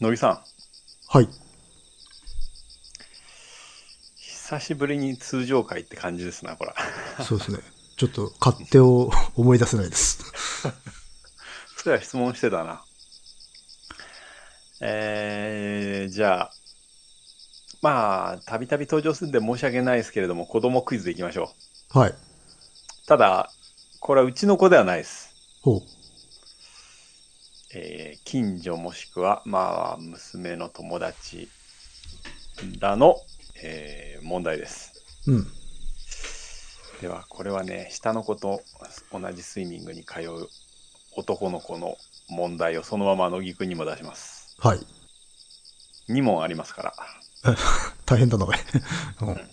野木さん、はい。久しぶりに通常会って感じですな、これ。そうですね。ちょっと勝手を 思い出せないです。それは質問してたな。えー、じゃあ、まあ、たびたび登場するんで申し訳ないですけれども、子供クイズでいきましょう。はい。ただ、これはうちの子ではないです。ほう。えー近所もしくは、まあ、娘の友達らの、えー問題です。うん。では、これはね、下の子と同じスイミングに通う男の子の問題をそのまま乃木くんにも出します。はい。2問ありますから。大変だな、これ。うん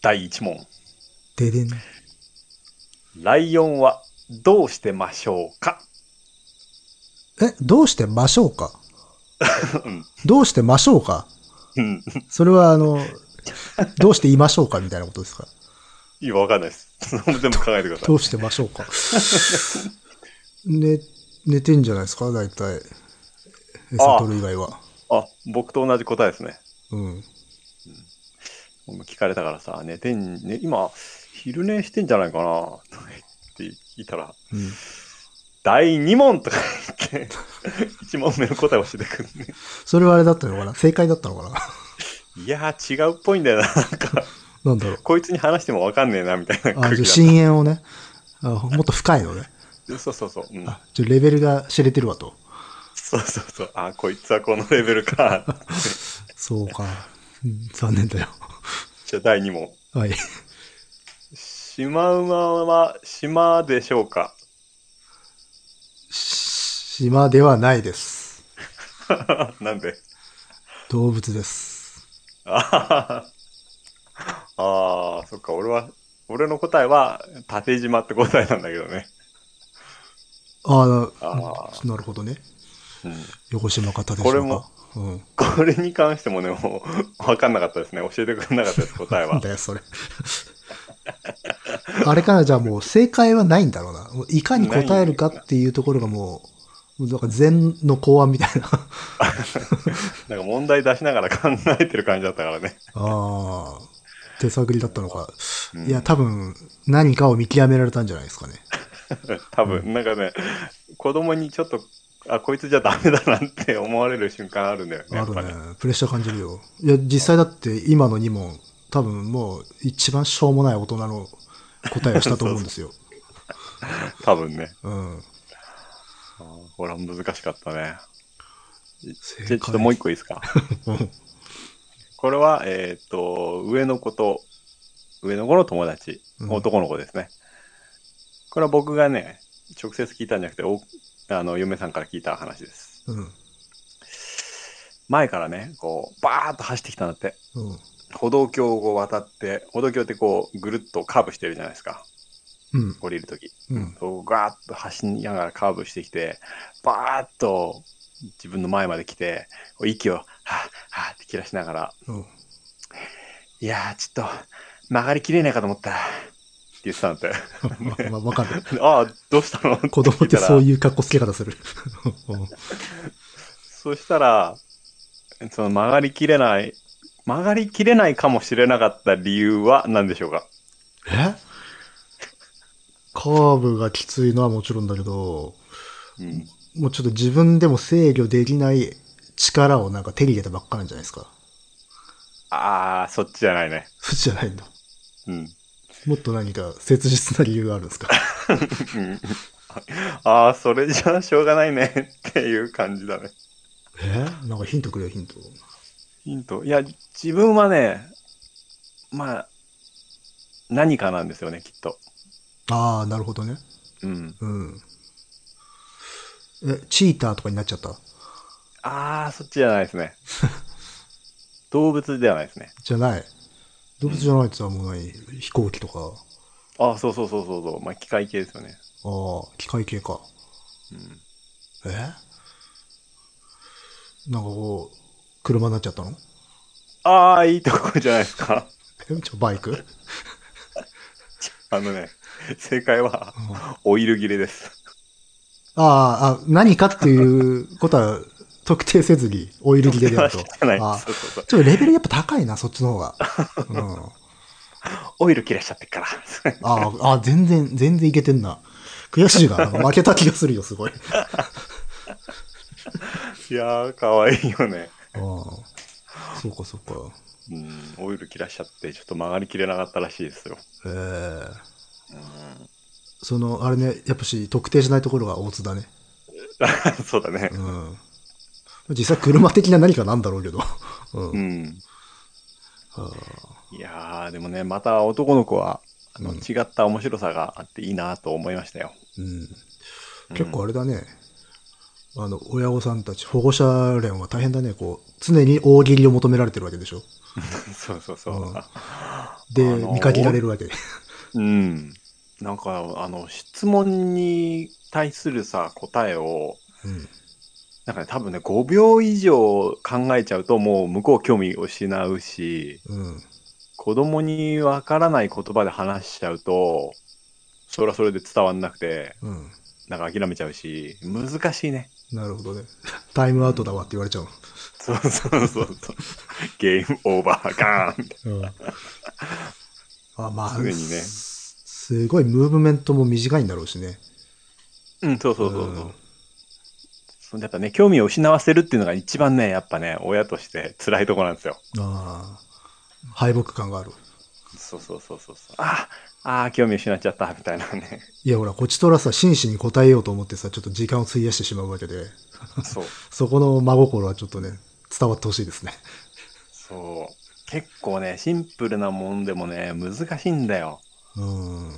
第1問。ででん。ライオンはどうしてましょうか？え、どうしてましょうか？うんどうしてましょうか？うん。それは、あの、どうしていましょうかみたいなことですか？いや、わかんないです。全部考えてください。どうしてましょうか？寝、寝てんじゃないですか？大体。餌取る以外は。あ、僕と同じ答えですね。うん。聞かれたからさ、寝てん、ね、今、昼寝してんじゃないかなって聞いたら、うん。第2問とか言って、1問目の答えを教えてくるね。それはあれだったのかな？正解だったのかな？いやー、違うっぽいんだよな。なんか、なんだろう。こいつに話してもわかんねえな、みたいなあ、空気だっじ深淵をね。あもっと深いのね。た。そうそうそう。うん、あ、レベルが知れてるわと。そうそうそう。あ、こいつはこのレベルか。そうか。うん残念だよ。じゃあ第2問。はい。シマウマは島でしょうか？島ではないです。なんで？動物です。ああー、そっか、俺は、俺の答えは、縦島って答えなんだけどね。あああ、なるほどね。うん、横島方でしょうか。これもうん。これに関してもね、もう、わかんなかったですね。教えてくれなかったです、答えは。なんだよ、それ。あれかな、じゃあもう正解はないんだろうな。いかに答えるかっていうところがもうなんか禅の考案みたいな。なんか問題出しながら考えてる感じだったからね。ああ、手探りだったのか。うんいや、多分、何かを見極められたんじゃないですかね。多分、なんかね、子供にちょっと、あ、こいつじゃダメだなって思われる瞬間あるんだよね。やあるね。ね。プレッシャー感じるよ。いや、実際だって今の2問、多分もう一番しょうもない大人の答えをしたと思うんですよ。多分ね。うん。これは難しかったね。ちょっともう一個いいですか？うんこれは、えっ、と、上の子と、上の子の友達、うん男の子ですね。これは僕がね、直接聞いたんじゃなくて、おあの、嫁さんから聞いた話です。うん。前からね、こう、バーッと走ってきたんだって。うん。歩道橋を渡って、歩道橋ってこう、ぐるっとカーブしてるじゃないですか。うん。降りるとき。うん。ガーッと走りながらカーブしてきて、バーッと自分の前まで来て、息を、はぁ、はぁって切らしながら、うん。いやー、ちょっと、曲がりきれないかと思った。って言ってたんだって。ま、まわかる。ああ、どうしたの？子供ってそうう。いう格好つけ方する。うんそしたら、その曲がりきれない、曲がりきれないかもしれなかった理由は何でしょうか？え？カーブがきついのはもちろんだけど、うん。もうちょっと自分でも制御できない力をなんか手に入れたばっかなんじゃないですか。ああ、そっちじゃないね。そっちじゃないんだ。うん。もっと何か切実な理由があるんですか？うん ああ、それじゃあしょうがないねっていう感じだね。え？なんかヒントくれよ、ヒント。ヒント？いや、自分はね、まあ、何かなんですよね、きっと。ああ、なるほどね。うん。うん。え、チーターとかになっちゃった？ああ、そっちじゃないですね。動物ではないですね。じゃない。動物じゃないって言ったらもう何？飛行機とか。ああ、そうそうそうそうそう。まあ、機械系ですよね。ああ、機械系か。うん。え？なんかこう、車になっちゃったの？ああ、いいとこじゃないですか。えちょバイク？あのね、正解は、オイル切れです。ああ、あ、何かっていうことは特定せずにオイル切れでやると。あそうそうそうちょっとレベルやっぱ高いな、そっちの方が。うん。オイル切らしちゃってっから。ああ、あ全然、全然いけてんな。悔しいが、な負けた気がするよ、すごい。いやー、かわいいよね。ああ。そうか、そうか。うん、オイル切らしちゃって、ちょっと曲がりきれなかったらしいですよ。ええその、あれね、やっぱし、特定しないところが大津だね。そうだね。うん。実際、車的な何かなんだろうけど。うん。うん。はあいやー、でもね、また男の子は、あのうん違った面白さがあっていいなと思いましたよ。うん。結構あれだね。あの、親御さんたち、保護者連は大変だね。こう、常に大喜利を求められてるわけでしょ。そうそうそう。うんで、あのー見限られるわけ。うん。なんか、あの、質問に対するさ、答えを、うん。なんかね、多分ね、5秒以上考えちゃうと、もう向こう興味を失うし、うん。子供にわからない言葉で話しちゃうと、それはそれで伝わんなくて、うん。なんか諦めちゃうし、難しいね。なるほどね。タイムアウトだわって言われちゃう。そうそうそうそう。ゲームオーバーガーンって。うん。あ、まあ、すぐにねすすごいムーブメントも短いんだろうしね。うん、そうそうそうそう。やっぱね、興味を失わせるっていうのが一番ね、やっぱね、親として辛いとこなんですよ。ああ。敗北感がある。そうそうそうそうそう。ああー、興味失っちゃった、みたいなね。いや、ほら、こちとらさ、真摯に答えようと思ってさ、ちょっと時間を費やしてしまうわけで、そう。そこの真心はちょっとね、伝わってほしいですね。そう。結構ね、シンプルなもんでもね、難しいんだよ。うん。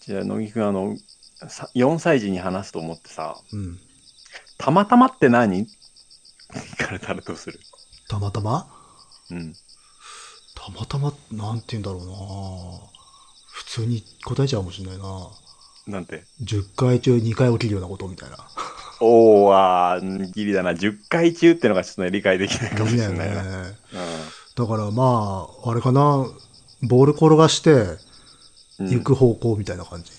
じゃあ、乃木くん、あの、さ4歳児に話すと思ってさ、うん。たまたまって何？っ て聞かれたらどうする？たまたま？うん。たまたま、なんて言うんだろうな普通に答えちゃうかもしれないななんて？10回中2回起きるようなことみたいな。おー、あー、ギリだな。10回中ってのがちょっとね、理解できないかもしれないな。ねうんだからまあ、あれかな、ボール転がして、うん行く方向みたいな感じ。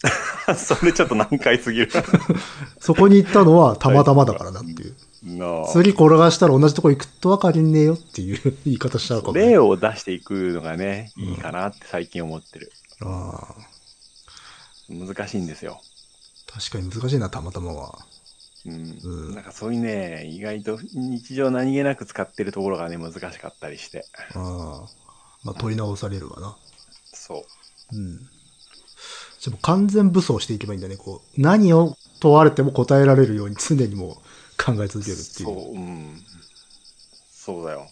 それちょっと難解すぎる。そこに行ったのはたまたまだからなっていう。次転がしたら同じとこ行くとは限んねえよっていう 言い方しちゃうかも、ね。例を出していくのがね、いいかなって最近思ってる。ああ難しいんですよ。確かに難しいな、たまたまは。うん。うんなんかそういうね、意外と日常何気なく使ってるところがね、難しかったりして。ああまあ、問い直されるわな。そう。うん。でも完全武装していけばいいんだね。こう、何を問われても答えられるように常にもう考え続けるっていう。そう、うん。そうだよ。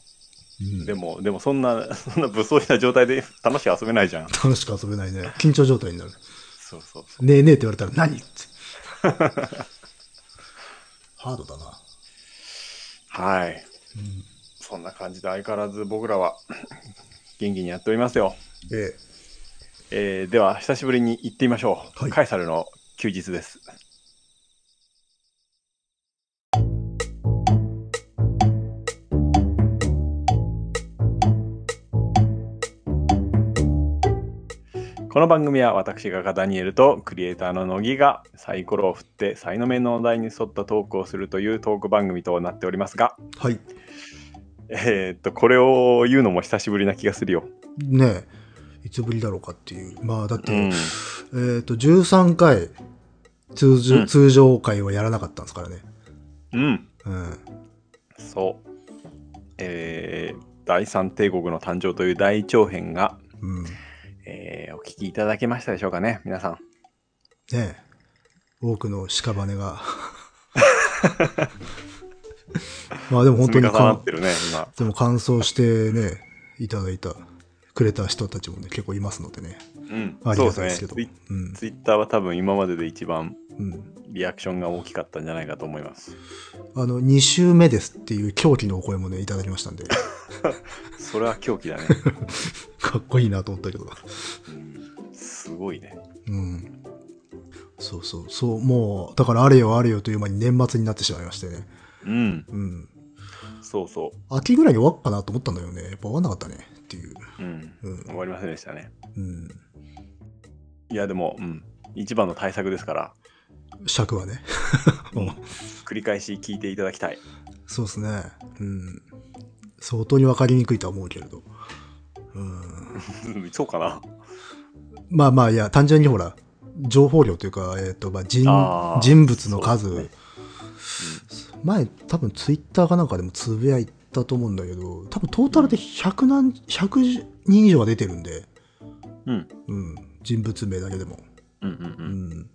うんでも、でもそんな、そんな武装した状態で楽しく遊べないじゃん。楽しく遊べないね。緊張状態になる。そうそうそう。ねえねえって言われたら何って。ハードだな。はい。そんな感じで相変わらず僕らは 元気にやっておりますよ。ええーでは、久しぶりに行ってみましょう。はいカエサルの休日です。この番組は私がダニエルとクリエイターの乃木がサイコロを振って才の目のお題に沿ったトークをするというトーク番組となっておりますが、えはい。えーっと、これを言うのも久しぶりな気がするよ。ねえ。いつぶりだろうかっていう。まあ、だって、うん。えっ、と、13回通常、うん通常回はやらなかったんですからね。うん。うん。そう。えー、第三帝国の誕生という大長編が、うん。えーお聞きいただけましたでしょうかね、皆さん。ねえ。多くの屍が。まあでも本当にね、今。でも感想してね、いただいた、くれた人たちもね、結構いますのでね。うん。ありがたいですすけど。ねツイ。うん。ツイッターは多分今までで一番うん。リアクションが大きかったんじゃないかと思います。あの、2週目ですっていう狂気のお声もね、いただきましたんで、それは狂気だね。かっこいいなと思ったけど。うん、すごいね。うん。そうそう、そう、もう、だからあれよあれよという間に年末になってしまいましてね。うん。うん。そうそ秋ぐらいに終わっかなと思ったんだよね。やっぱ終わんなかったね。っていう。う。うん。うん終わりませんでしたね。うん。いや、でも、うん。一番の対策ですから、尺はね。うん 繰り返し聞いていただきたい。そうですね。うん。相当に分かりにくいとは思うけれど。うん。そうかな。まあまあ、いや、単純にほら、情報量というか、えっ、と、まあ、人人物の数、前、多分ツイッターかなんかでもつぶやいたと思うんだけど、多分トータルで100何、100人以上が出てるんで、うん。うん、人物名だけでも。うんうんう。うんん。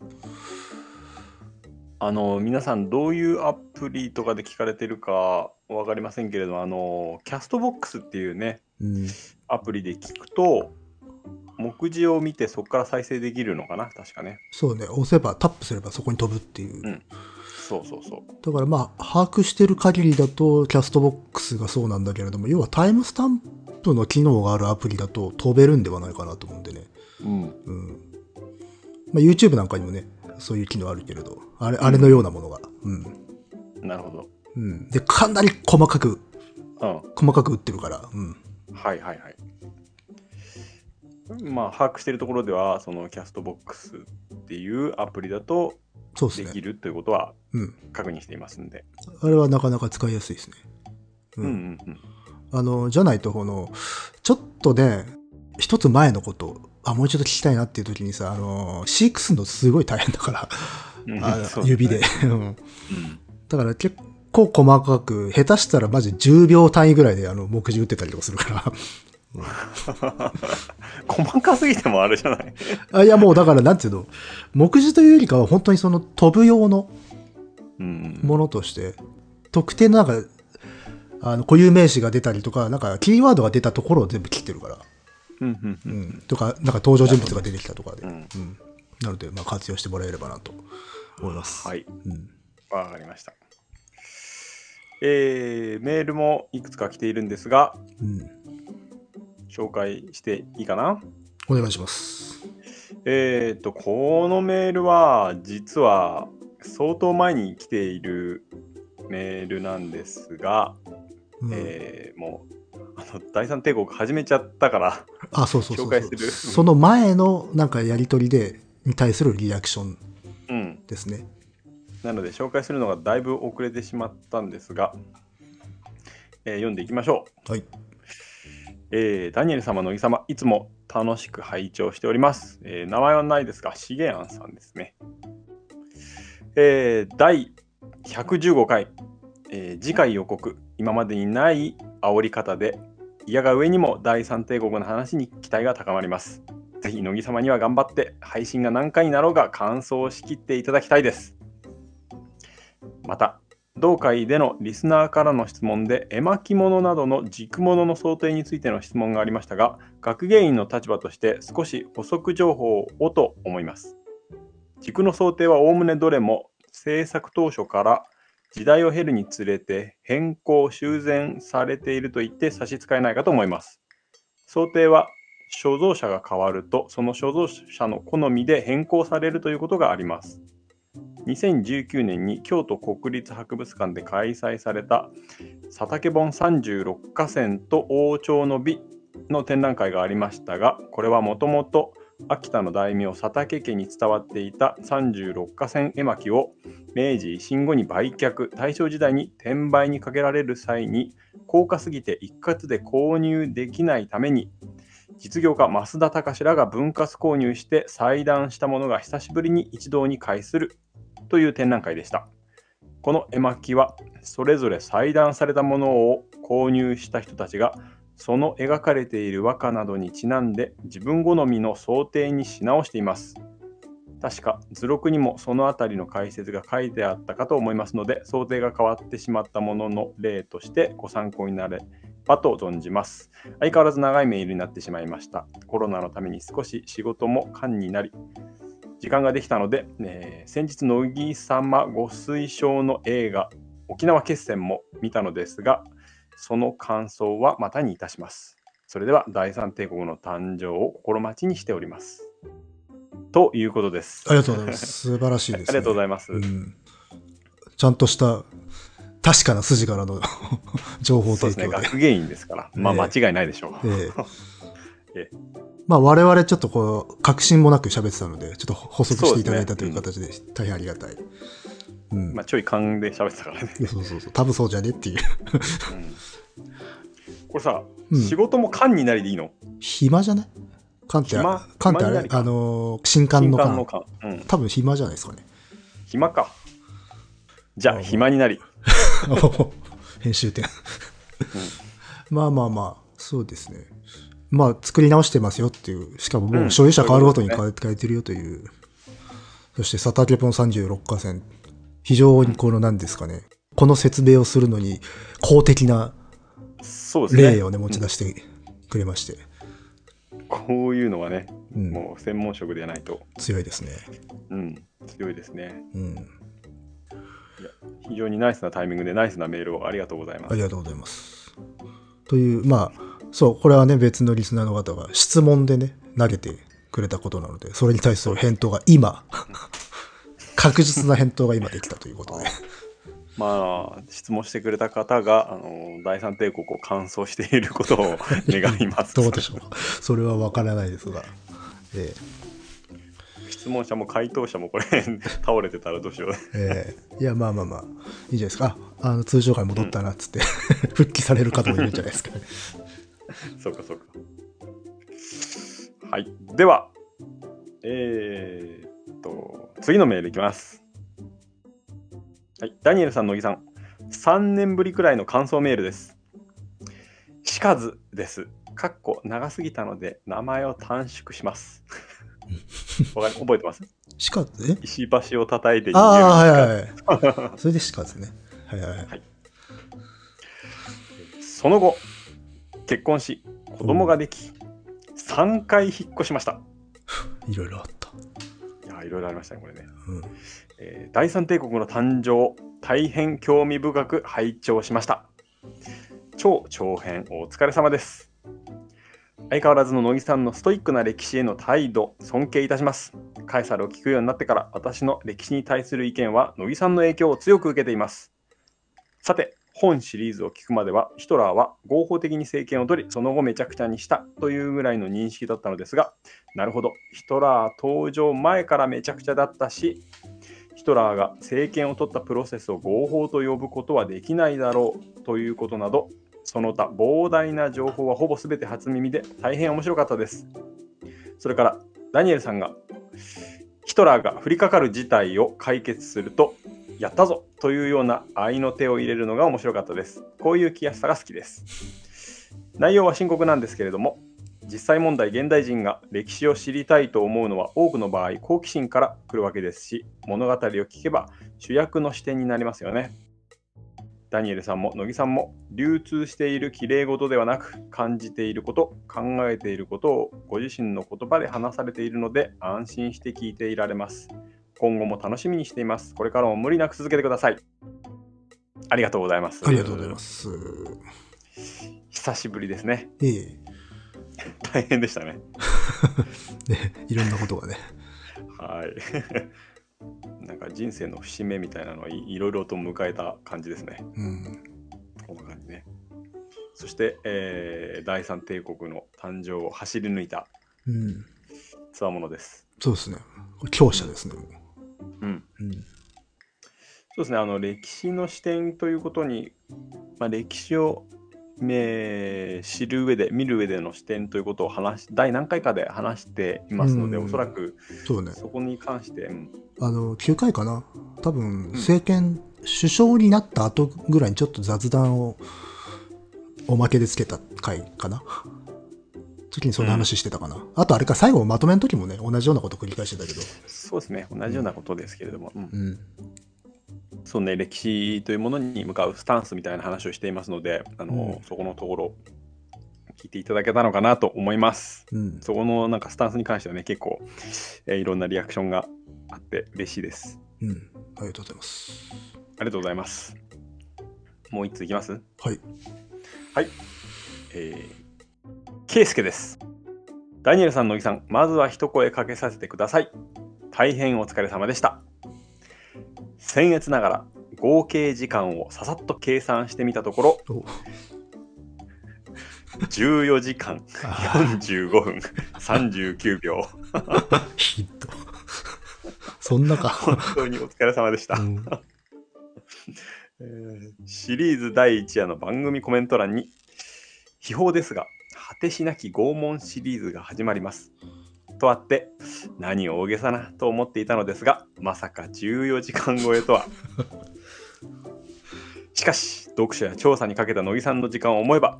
あの、皆さんどういうアプリとかで聞かれてるかわかりませんけれど、あの、キャストボックスっていうね、うん。アプリで聞くと、目次を見てそこから再生できるのかな確かね。そうね、押せば、タップすればそこに飛ぶっていう。うんそうそうそう。だからまあ、把握してる限りだと、キャストボックスがそうなんだけれども、要はタイムスタンプの機能があるアプリだと飛べるんではないかなと思うんでね。うん。うん。まあ、YouTube なんかにもね、そういう機能あるけれど、あれ、あれのようなものが。うん。なるほど。うん。で、かなり細かく、うん。細かく打ってるから、うん。はいはいはい。まあ、把握しているところでは、そのキャストボックスっていうアプリだとそうですね。できるということはうん。確認していますんで。あれはなかなか使いやすいですね。うんうんうん。あの、じゃないと、この、ちょっとね、一つ前のこと、あ、もうちょっと聞きたいなっていう時にさ、あの、飼育するのすごい大変だから、うんあ指で。うんうんだから結構細かく、下手したらマジ10秒単位ぐらいであの目次打ってたりとかするから。細かすぎてもあれじゃない？あいやもうだからなんていうの、目次というよりかは本当にその飛ぶ用のうんものとして、特定のなんか、あの固有名詞が出たりとか、なんかキーワードが出たところを全部切ってるから。うんうんううんん。とか、なんか登場人物が出てきたとかで。ううんん。なので、まあ活用してもらえればなと思います。はい。うん。わかりました。えー、メールもいくつか来ているんですが、うん。紹介していいかな？お願いします。えっ、と、このメールは、実は相当前に来ているメールなんですが、うんえーもう、あの、第三帝国始めちゃったから、あ、そうそう。紹介するその前のなんかやりとりで、に対するリアクションうん。ですね。なので、紹介するのがだいぶ遅れてしまったんですが、えー読んでいきましょう。はい。えーダニエル様、乃木様、いつも楽しく拝聴しております。えー名前はないですが、しげあんさんですね。えー第115回、え次回予告、今までにない煽り方で、嫌が上にも第三帝国の話に期待が高まります。ぜひ、乃木様には頑張って、配信が何回になろうが感想をしきっていただきたいです。また、同会でのリスナーからの質問で絵巻物などの軸物の想定についての質問がありましたが学芸員の立場として少し補足情報をと思います。軸の想定はおおむねどれも制作当初から時代を経るにつれて変更修繕されていると言って差し支えないかと思います。想定は所蔵者が変わるとその所蔵者の好みで変更されるということがあります。2019年に京都国立博物館で開催された佐竹本36河川と王朝の美の展覧会がありましたがこれはもともと秋田の大名佐竹家に伝わっていた36河川絵巻を明治維新後に売却大正時代に転売にかけられる際に高価すぎて一括で購入できないために実業家増田隆らが分割購入して裁断したものが久しぶりに一堂に会するという展覧会でした。この絵巻はそれぞれ裁断されたものを購入した人たちがその描かれている和歌などにちなんで自分好みの想定にし直しています。確か図録にもそのあたりの解説が書いてあったかと思いますので想定が変わってしまったものの例としてご参考になればと存じます。相変わらず長いメールになってしまいました。コロナのために少し仕事も間になり時間ができたので、えー先日乃木様ご推奨の映画沖縄決戦も見たのですがその感想はまたにいたします。それでは第三帝国の誕生を心待ちにしております。ということです。ありがとうございます。素晴らしいです、ね。ありがとうございます、うん。ちゃんとした、確かな筋からの 情報そうですね。提供で。学芸員ですから。まあ間え。え違いないでしょう、え。ええまあ我々ちょっとこう、確信もなく喋ってたので、ちょっと補足していただいたという形で、大変ありがたい。うん。まあ、ちょい勘で喋ってたからね。そうそうそう。多分そうじゃねっていう。うんこれさ、うん仕事も勘になりでいいの？暇じゃない？缶って、暇？缶ってあれあのー、新刊の缶。金の勘。うん。多分暇じゃないですかね。暇か。じゃあ、暇になり。編集点。まあまあまあ、そうですね。まあ、作り直してますよっていう。しかももう所有者変わるごとにうん変えてるよという。そして、サタケポン36河川。非常にこの何ですかね。この説明をするのに公的なそうですね。例をね、持ち出してくれまして。こういうのはね、うん、もう専門職でないと、強いですね。うん、強いですね。うん。非常にナイスなタイミングでナイスなメールをありがとうございます。ありがとうございます。という、まあ、そう、これはね、別のリスナーの方が質問でね、投げてくれたことなので、それに対する返答が今、確実な返答が今できたということで。まあ、質問してくれた方が、あの第三帝国を完走していることを願います。どうでしょうか。それはわからないですが。え質問者も回答者もこれ倒れてたらどうしよう。えええいや、まあまあまあ、いいじゃないですか。ああの通常会戻ったなっつって、復帰される方もいるんじゃないですか。そうかそうか。はい。では、えー、っと、次のメールいきます。はい。ダニエルさん、乃木さん。3年ぶりくらいの感想メールです。しかずです。かっこ長すぎたので名前を短縮します。わかり覚えてます？しか、え石橋を叩いて逃げるああ、はいはいはい。はい。それでしかですね。はいはいはい。その後、結婚し、子供ができ、3回引っ越しました。いろいろあった。いや、いろいろありましたね、これね。うん。えー第三帝国の誕生、大変興味深く拝聴しました。超長編お疲れ様です。相変わらずの乃木さんのストイックな歴史への態度、尊敬いたします。カエサルを聞くようになってから、私の歴史に対する意見は乃木さんの影響を強く受けています。さて、本シリーズを聞くまでは、ヒトラーは合法的に政権を取り、その後めちゃくちゃにしたというぐらいの認識だったのですが、なるほど、ヒトラー登場前からめちゃくちゃだったし、ヒトラーが政権を取ったプロセスを合法と呼ぶことはできないだろうということなど、その他膨大な情報はほぼ全て初耳で大変面白かったです。それから、ダニエルさんがヒトラーが降りかかる事態を解決すると、やったぞというような愛の手を入れるのが面白かったです。こういう気やすさが好きです。内容は深刻なんですけれども、実際問題現代人が歴史を知りたいと思うのは多くの場合好奇心から来るわけですし物語を聞けば主役の視点になりますよねダニエルさんも乃木さんも流通しているきれい事ではなく感じていること考えていることをご自身の言葉で話されているので安心して聞いていられます今後も楽しみにしていますこれからも無理なく続けてくださいありがとうございますありがとうございます。久しぶりですねええ。大変でしたね ね、いろんなことがね。はい。なんか人生の節目みたいなのをいいろいろと迎えた感じですね。うん。こんな感じね。そして、えー第三帝国の誕生を走り抜いたうん。つわものです。そうですね。強者ですね。もうん。そうですね。あの歴史の視点ということに、まあ、歴史を、えー知る上で見る上での視点ということを話し第何回かで話していますので、うんおそらくそうね。そこに関して、うんあの、9回かな？多分、政権、首相になった後ぐらいにちょっと雑談をおまけでつけた回かな？時にそんな話してたかな。あとあれか、最後まとめの時もね、同じようなこと繰り返してたけど。そうですね。同じようなことですけれども。うんうん。そうね、歴史というものに向かうスタンスみたいな話をしていますので、あのうんそこのところ、聞いていただけたのかなと思います。うん。そこのなんかスタンスに関してはね、結構、えーいろんなリアクションがあって嬉しいです。うん。ありがとうございます。ありがとうございます。もう一ついきます？はい。はい。えー、ケイスケです。ダニエルさん、乃木さん、まずは一声かけさせてください。大変お疲れ様でした。僭越ながら合計時間をささっと計算してみたところ、お14時間45分39秒。ヒット。そんなか。本当にお疲れ様でした。うんえーシリーズ第1夜の番組コメント欄に秘宝ですが果てしなき拷問シリーズが始まりますとあって何を大げさなと思っていたのですがまさか14時間超えとは しかし読書や調査にかけた乃木さんの時間を思えば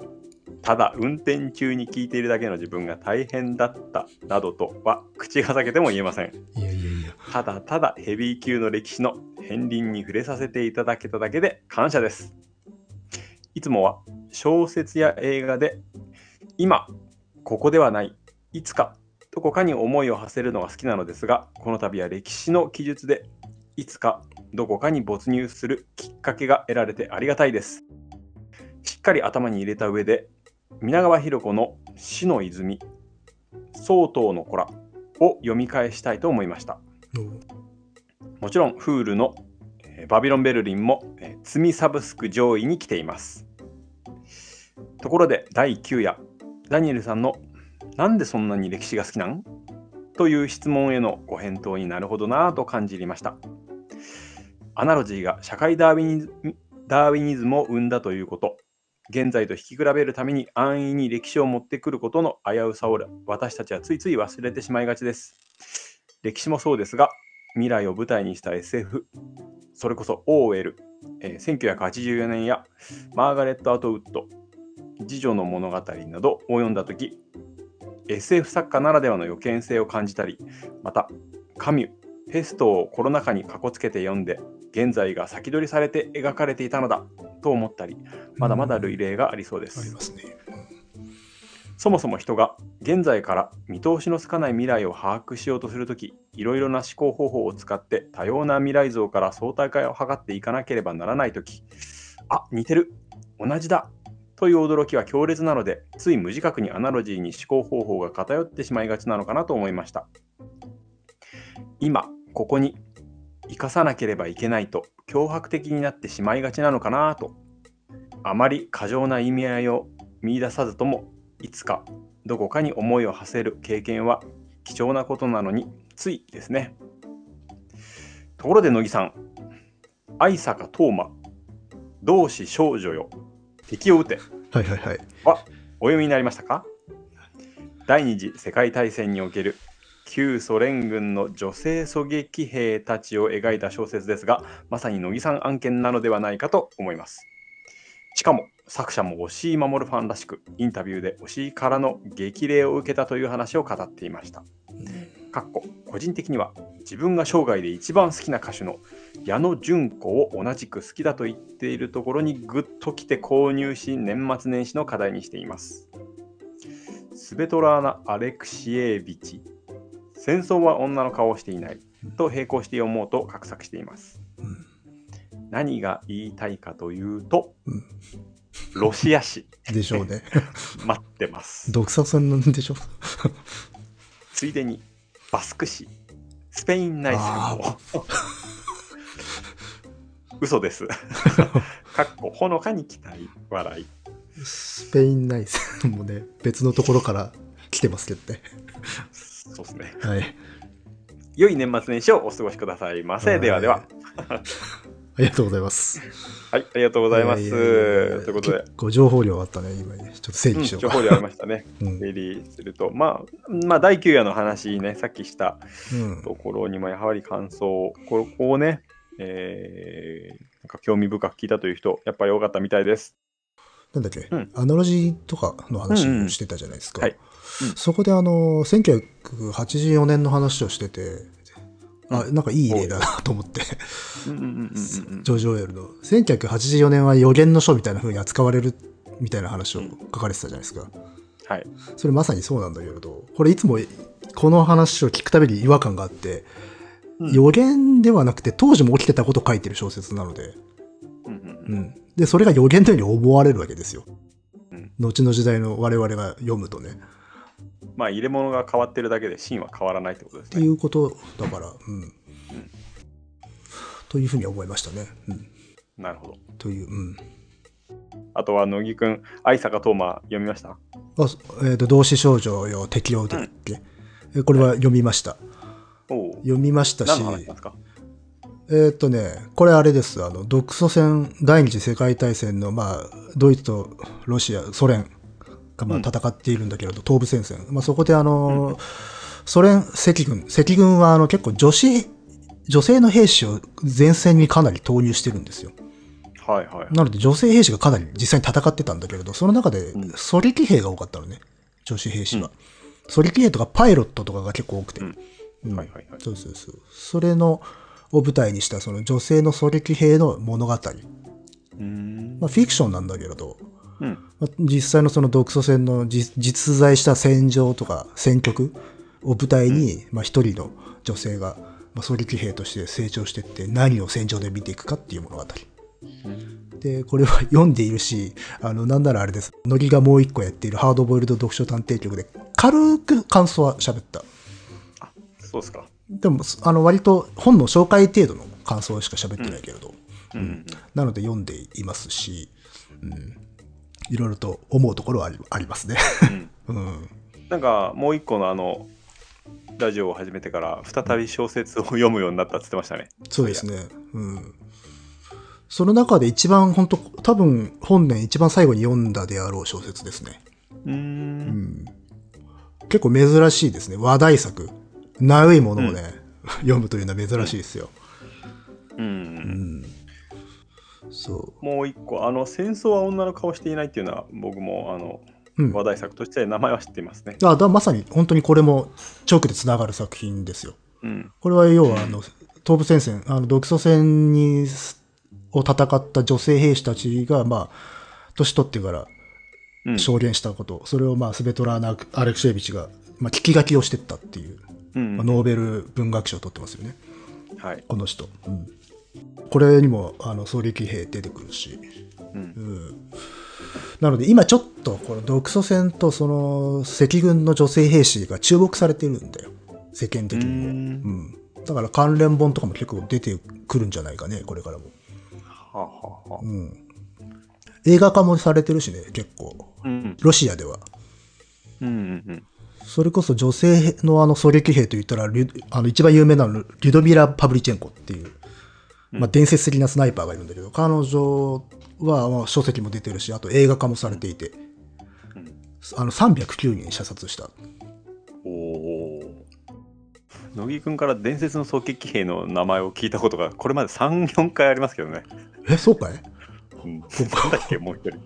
ただ運転中に聞いているだけの自分が大変だったなどとは口が裂けても言えませんいやいやいや。ただただヘビー級の歴史の片鱗に触れさせていただけただけで感謝です。いつもは小説や映画で今、ここではない、いつか、どこかに思いを馳せるのが好きなのですが、この度は歴史の記述でいつか、どこかに没入するきっかけが得られてありがたいです。しっかり頭に入れた上で、皆川博子の死の泉、曹洞の子らを読み返したいと思いました。もちろん、フールのえーバビロン・ベルリンも、えー積みサブスク上位に来ています。ところで、第9夜、ダニエルさんのなんでそんなに歴史が好きなん？という質問へのご返答になるほどなぁと感じました。アナロジーが社会ダーウィニズダーウィニズムを生んだということ、現在と引き比べるために安易に歴史を持ってくることの危うさを私たちはついつい忘れてしまいがちです。歴史もそうですが、未来を舞台にした SF、それこそオーウェル、えー1984年やマーガレット・アトウッド、次女の物語などを読んだとき、SF 作家ならではの予見性を感じたり、また、カミュ、ペストをコロナ禍にかこつけて読んで、現在が先取りされて描かれていたのだと思ったり、まだまだ類例がありそうです。ありますね。そもそも人が現在から見通しのつかない未来を把握しようとするとき、いろいろな思考方法を使って多様な未来像から相対化を図っていかなければならないとき、あ、似てる、同じだという驚きは強烈なので、つい無自覚にアナロジーに思考方法が偏ってしまいがちなのかなと思いました。今、ここに生かさなければいけないと脅迫的になってしまいがちなのかなと、あまり過剰な意味合いを見出さずともいつかどこかに思いを馳せる経験は貴重なことなのについですね。ところで乃木さん、愛坂東馬、同志少女よ、敵を撃てはいはいはい。はお読みになりましたか？第二次世界大戦における旧ソ連軍の女性狙撃兵たちを描いた小説ですが、まさに乃木さん案件なのではないかと思います。しかも作者も押井守ファンらしくインタビューで押井からの激励を受けたという話を語っていました。かっこ個人的には自分が生涯で一番好きな歌手の矢野純子を同じく好きだと言っているところにグッときて購入し年末年始の課題にしています。スベトラーナ・アレクシエービチ戦争は女の顔をしていないと並行して読もうと画策しています。うん何が言いたいかというと、うんロシア史でしょうね。待ってます。独作戦なんでしょ ついでにバスク史、スペイン内戦も。嘘です。かっこほのかに期待、笑い。スペイン内戦もね、別のところから来てますけどね。そうですね。はい。良い年末年始をお過ごしくださいませ。ではでは。ありがとうございます。はい、ありがとうございます。ややということで、結構情報量あったね、今ね。ちょっと整うん理しようか。情報量ありましたね。うん整理すると、まあ、まあ、第9夜の話ね、さっきしたうんところにもやはり感想、ここをね、えーなんか興味深く聞いたという人、やっぱり多かったみたいです。なんだっけ、うんアナロジーとかの話うんうんをしてたじゃないですか。はいそこであの、1984年の話をしてて、あ、なんかいい例だなと思って、ジョージ・オエルの。1984年は予言の書みたいな風に扱われるみたいな話を書かれてたじゃないですか。はい。それまさにそうなんだけれど、これいつもこの話を聞くたびに違和感があって、うん予言ではなくて当時も起きてたことを書いてる小説なので、うんうん。で、それが予言のように思われるわけですよ。うん後の時代の我々が読むとね。まあ、入れ物が変わってるだけで芯は変わらないってことですっていね。うことだから、うん。というふうに思いましたね。うん。なるほど。という、うん。あとは、乃木くん、愛坂東馬読みました？あえー、と同志少女よ適用だっけ、えこれは読みました。読みましたし何の、話なんですか？えっ、とね、これあれです。あの、独ソ戦、第二次世界大戦の、まあ、ドイツとロシア、ソ連が、まあ、うん戦っているんだけれど、東部戦線。まあ、そこであの、ソ連赤軍、赤軍はあの、結構女子、女性の兵士を前線にかなり投入してるんですよ。はいはい。なので女性兵士がかなり実際に戦ってたんだけれど、その中でうん狙撃兵が多かったのね。女子兵士は。狙撃兵とかパイロットとかが結構多くて。うんうんはいはいはい。そうそうそう。それの、を舞台にしたその女性の狙撃兵の物語。うーん。まあ、フィクションなんだけれど、うん。まあ実際のその独ソ戦の実実在した戦場とか戦局を舞台に、まあ一人の女性が、まあ、狙撃兵として成長していって何を戦場で見ていくかっていう物語。で、これは読んでいるし、あの、なんならあれです。乃木がもう一個やっているハードボイルド読書探偵局で軽く感想は喋った。そうですか。でも、あの、割と本の紹介程度の感想しか喋ってないけれど、うん。なので読んでいますし、うん、いろいろと思うところはありますね。うん。うん。なんかもう一個のあのラジオを始めてから再び小説を読むようになったって言ってましたね。そうですね。うん。その中で一番本当多分本年一番最後に読んだであろう小説ですね。うんん。結構珍しいですね。話題作。ナウいものをね、読むというのは珍しいですよ。うん。うん。そもう一個あの戦争は女の顔していないっていうのは僕もあのう。うん。話題作として名前は知っていますね。あだまさに本当にこれも直でつながる作品ですよ。うん。これは要はあの東部戦線、あの独ソ戦にを戦った女性兵士たちが、まあ、年取ってからうん。証言したこと、それをまあスベトラーナ・アレクシェービチが、まあ、聞き書きをしてったっていう、うんまあ、ノーベル文学賞を取ってますよね、はい。この人。うんこれにもあの狙撃兵出てくるし、うん。う。ん。なので今ちょっとこの独ソ戦とその赤軍の女性兵士が注目されてるんだよ。世間的にも、ううん。ん、だから関連本とかも結構出てくるんじゃないかねこれからも、はあ、はあはあ、うん、映画化もされてるしね結構。うん。ロシアでは。うんうんうん。それこそ女性のあの狙撃兵といったらあの一番有名なのリュドミラ・パブリチェンコっていう、まあ、伝説的なスナイパーがいるんだけど、彼女はまあ書籍も出てるしあと映画化もされていて、あの309人射殺したおお。乃木くんから伝説の狙撃兵の名前を聞いたことがこれまで3、4回ありますけどね。えそうかい？うん。なんだっけ、もう一人。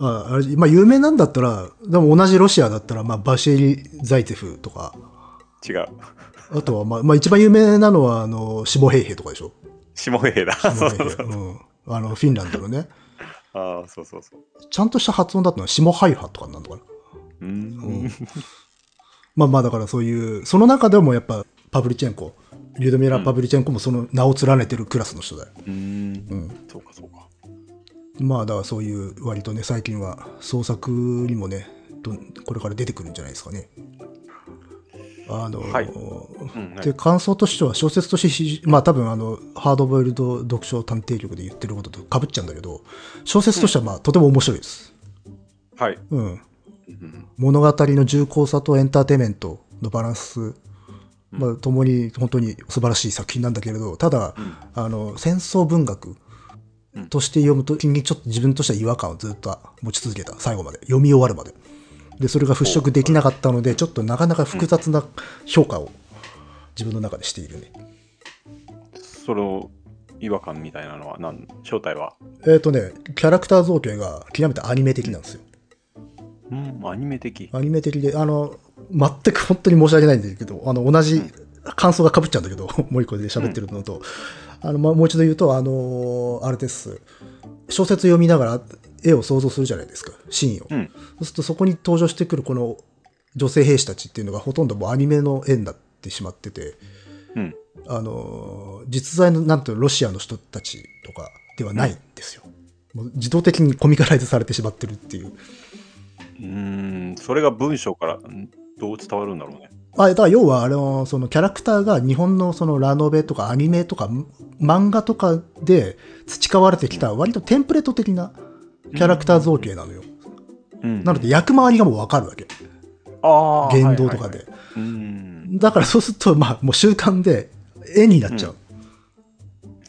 ああれまあ有名なんだったらでも同じロシアだったら、まあ、バシェリ・ザイツェフとか違う。あとは、まあ、まあ一番有名なのはあのシモヘイヘとかでしょ？下兵だ。シモそううそう。うん、あのフィンランドのね ああ、そうそうそう。ちゃんとした発音だったのはシモハイハとかなんのかな？うーん。まあまあだからそういう、その中でもやっぱパブリチェンコ、リュドミラ・パブリチェンコもその名を連ねてるクラスの人だよ。うーん。うん。そうかそうか。まあだからそういう割とね、最近は創作にもね、これから出てくるんじゃないですかね。あの、はいうんはいで、感想としては小説として非、まあ多分あの、ハードボイルド読書探偵力で言ってることと被っちゃうんだけど、小説としてはまあとても面白いです。はい。うん。うん物語の重厚さとエンターテインメントのバランス、まあ、ともに本当に素晴らしい作品なんだけれど、ただ、あの、戦争文学として読むときにちょっと自分としては違和感をずっと持ち続けた、最後まで。読み終わるまで。で、それが払拭できなかったので、ちょっとなかなか複雑な評価を自分の中でしているね。その違和感みたいなのは何？正体は？えっ、とね、キャラクター造形が極めてアニメ的なんですよ。うん、アニメ的。アニメ的で、あの、全く本当に申し訳ないんだけど、あの、同じ感想が被っちゃうんだけど、もう一個で喋ってるのと、あの、まあ、もう一度言うと、あの、あれです。小説読みながら絵を想像するじゃないですか、シーンを。うん。そうするとそこに登場してくるこの女性兵士たちっていうのがほとんどもうアニメの絵になってしまってて、うん。あの、実在のなんていうのロシアの人たちとかではないんですよ。もう自動的にコミカライズされてしまってるっていう。うーん、それが文章からん？どう伝わるんだろうね。あだから要はあのそのキャラクターが日本のそのラノベとかアニメとか漫画とかで培われてきた割とテンプレート的なキャラクター造形なのよ。うんなので役回りがもうわかるわけ。あー言動とかで。はいはいはいうん。だからそうすると、まあ、もう習慣で絵になっちゃう。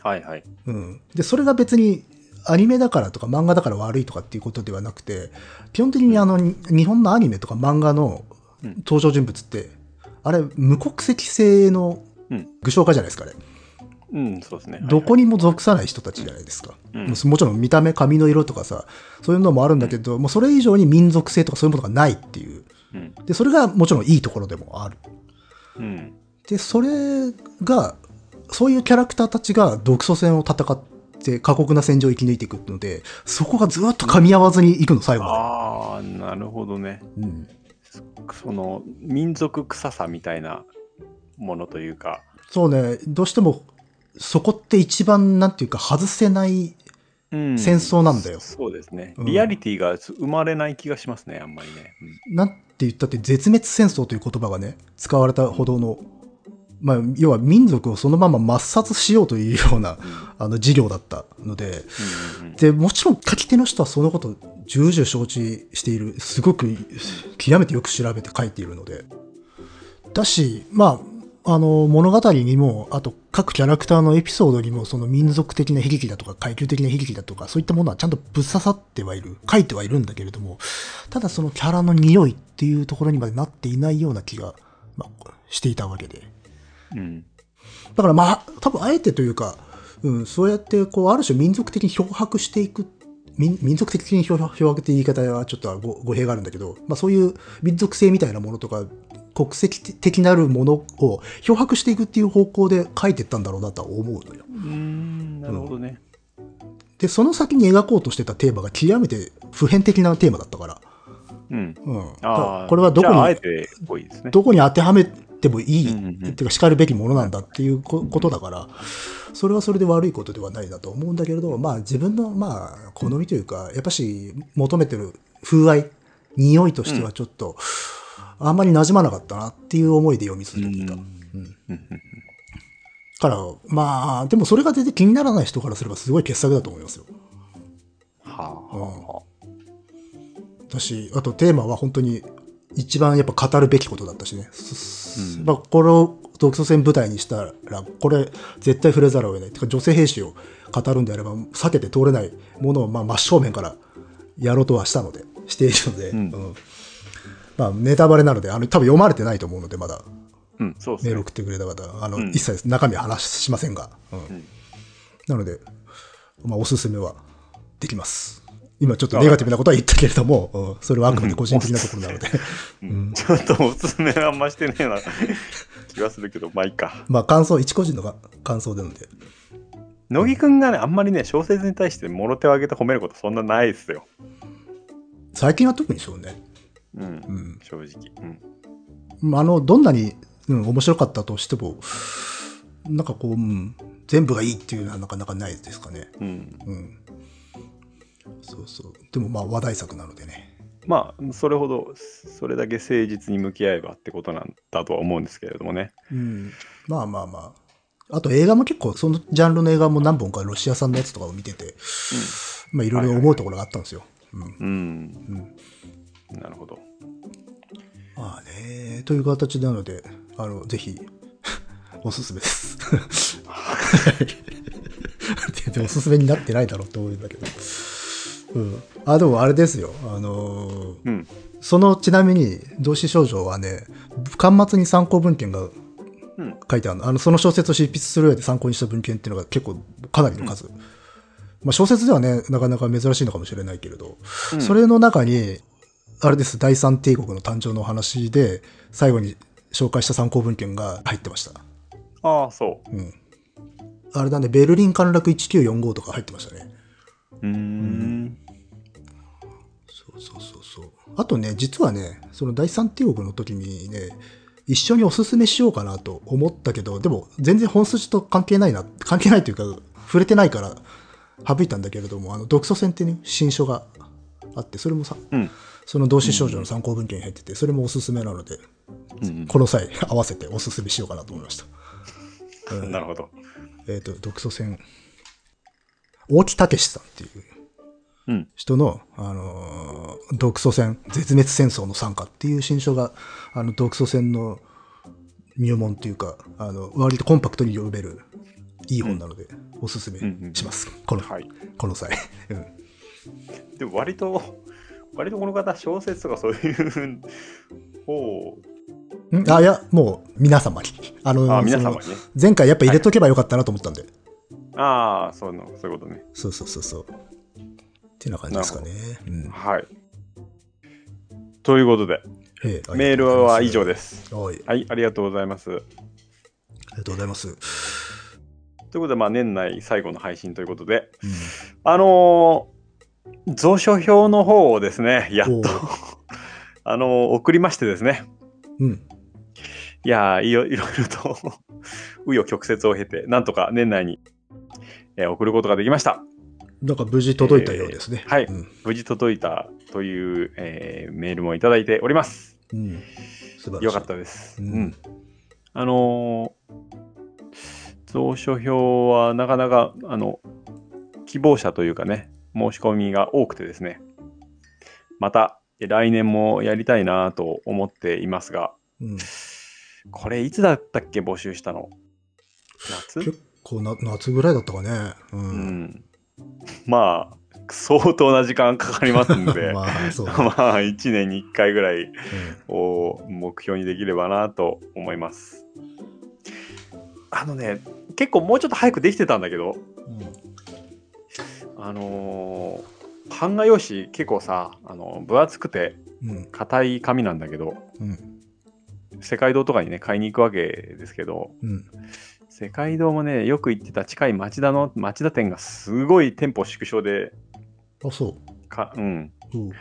はいはい。うん。で、それが別にアニメだからとか漫画だから悪いとかっていうことではなくて、基本的にあの、に日本のアニメとか漫画のうん登場人物って、あれ、無国籍性のうん。具象化じゃないですかね。うん、そうですね。どこにも属さない人たちじゃないですか。うんもちろん見た目、髪の色とかさ、そういうのもあるんだけど、もうそれ以上に民族性とかそういうものがないっていう。うん。で、それがもちろんいいところでもある。うん。で、それが、そういうキャラクターたちが独ソ戦を戦って過酷な戦場を生き抜いていくので、そこがずっと噛み合わずにいくの、最後まああ、なるほどね。で。うん。その民族臭さみたいなものというか。そうね、どうしても、そこって一番、なんていうか、外せないうん戦争なんだよ。そうですね。うんリアリティが生まれない気がしますね、あんまりね。なんて言ったって、絶滅戦争という言葉がね、使われたほどの、まあ、要は民族をそのまま抹殺しようというような、あの、事業だったので、うんうんで、もちろん書き手の人はそのことを重々承知している。すごく、極めてよく調べて書いているので。だし、まあ、あの、物語にも、あと各キャラクターのエピソードにも、その民族的な悲劇だとか、階級的な悲劇だとか、そういったものはちゃんとぶっ刺さってはいる。書いてはいるんだけれども、ただそのキャラの匂いっていうところにまでなっていないような気が、まあ、していたわけで。うんだからまあ、多分あえてというか、うん、そうやって、こう、ある種民族的に漂白していく、民民族的に漂漂白って言い方はちょっとご語弊があるんだけど、まあそういう民族性みたいなものとか、国籍的なるものを漂白していくっていう方向で書いていったんだろうなとは思うのよ。うーんなるほどね。で、その先に描こうとしてたテーマが極めて普遍的なテーマだったから、うん。うん。これはどこに、ね。どこに当てはめてもいい、うんうんうんっていうか叱るべきものなんだっていうこことだから、それはそれで悪いことではないなと思うんだけれど、まあ自分のまあ好みというか、やっぱし求めてる風合い、匂いとしてはちょっと、あんまり馴染まなかったなっていう思いで読み続けていた。ううんん。うんから、まあ、でもそれが全然気にならない人からすればすごい傑作だと思いますよ。はあはだし、あとテーマは本当に一番やっぱ語るべきことだったしね。すうんまあ、これを独ソ戦舞台にしたら、これ絶対触れざるを得ない。てか女性兵士を語るんであれば避けて通れないものをまあ真正面からやろうとはしたので、しているので、うんうんまあネタバレなので、あの多分読まれてないと思うので、まだ。うん、そうですね。メール。送ってくれた方、あの、うん。一切中身は話しませんが、うん。ん。なので、まあおすすめはできます。今ちょっとネガティブなことは言ったけれども、うん。それはあくまで個人的なところなので、うん。ちょっとおすすめはあんましてねえな。気がするけど、まあいいか。まあ感想、一個人のが感想なので、乃木くんがね、あんまりね、小説に対してもろ手を挙げて褒めることそんなないですよ。最近は特にそうね。うん、うん正直。うん。まああの、どんなに、うん、面白かったとしても、なんかこう、うん、全部がいいっていうのはなかなかないですかね。うん、うん。そうそう。でもまあ話題作なのでね。まあ、それほど、それだけ誠実に向き合えばってことなんだとは思うんですけれどもね。うん。まあまあまあ。あと映画も結構、そのジャンルの映画も何本かロシア産のやつとかを見てて、まあいろいろ思うところがあったんですよ。うん。うん。なるほど。まあね、という形なので、あの、ぜひ、おすすめです。で でおすすめになってないだろうと思うんだけど。うん。あ、でもあれですよ。あのーうん。その、ちなみに、同志少女はね、端末に参考文献がうん書いてあるの。あの、その小説を執筆する上で参考にした文献っていうのが結構、かなりの数。まあ、小説ではね、なかなか珍しいのかもしれないけれど、うんそれの中に、あれです、第三帝国の誕生の話で、最後に紹介した参考文献が入ってました。ああ、そうん。あれだね、ベルリン陥落1945とか入ってましたね。う。うーん。そうそうそうそう。あとね、実はね、その第三帝国の時にね、一緒におすすめしようかなと思ったけど、でも全然本筋と関係ないな、関係ないというか、触れてないから省いたんだけれども、あの、独ソ戦ってね、新書があって、それもさ、うん。その同志少女の参考文献に入ってて、それもおすすめなので、うんこの際合わせておすすめしようかなと思いました。うん、なるほど。えっ、と、独ソ戦、大木武さんっていううん。人の、あのー独ソ戦、絶滅戦争の参加っていう新書が、あの、独ソ戦の入門っていうか、あの、割とコンパクトに読める、いい本なので、おすすめします。この、はい。この際。うん。でも割と、割とこの方、小説とかそういう方ん？あ、いや、もう、皆様に。あの、あ皆様にね。前回やっぱ入れとけばよかったなと思ったんで。ああ、そういうの、そういうことね。そうそうそうそう。っていな感じですかね。うん。はい。ということで、ええメールは以上で。す。はい。はい、ありがとうございます。ありがとうございます。ということで、まあ、年内最後の配信ということで、うんあのー蔵書表の方をですね、やっと あのー送りましてですね、うん。いやーいろいろいろと、紆余曲折を経て、なんとか年内に、えー送ることができました。なんか無事届いたようですね。はいうん。無事届いたという、えーメールもいただいております。うん。素晴らしい。よかったです。ううんん。あのー蔵書表はなかなか、あの、希望者というかね、申し込みが多くてですね、またえ来年もやりたいなと思っていますが、うん。これいつだったっけ募集したの？夏？結構な、夏ぐらいだったかね。う。うんん。まあ、相当な時間かかりますんで、まあ、そう、ね。まあ、1年に1回ぐらいうんを目標にできればなと思います。あのね、結構もうちょっと早くできてたんだけど、あのー版画用紙結構さ、あの分厚くてうん。硬い紙なんだけど、うん。世界堂とかにね、買いに行くわけですけど、うん。世界堂もね、よく行ってた近い町田の、町田店がすごい店舗縮小で、あ、そかうん、う。うん。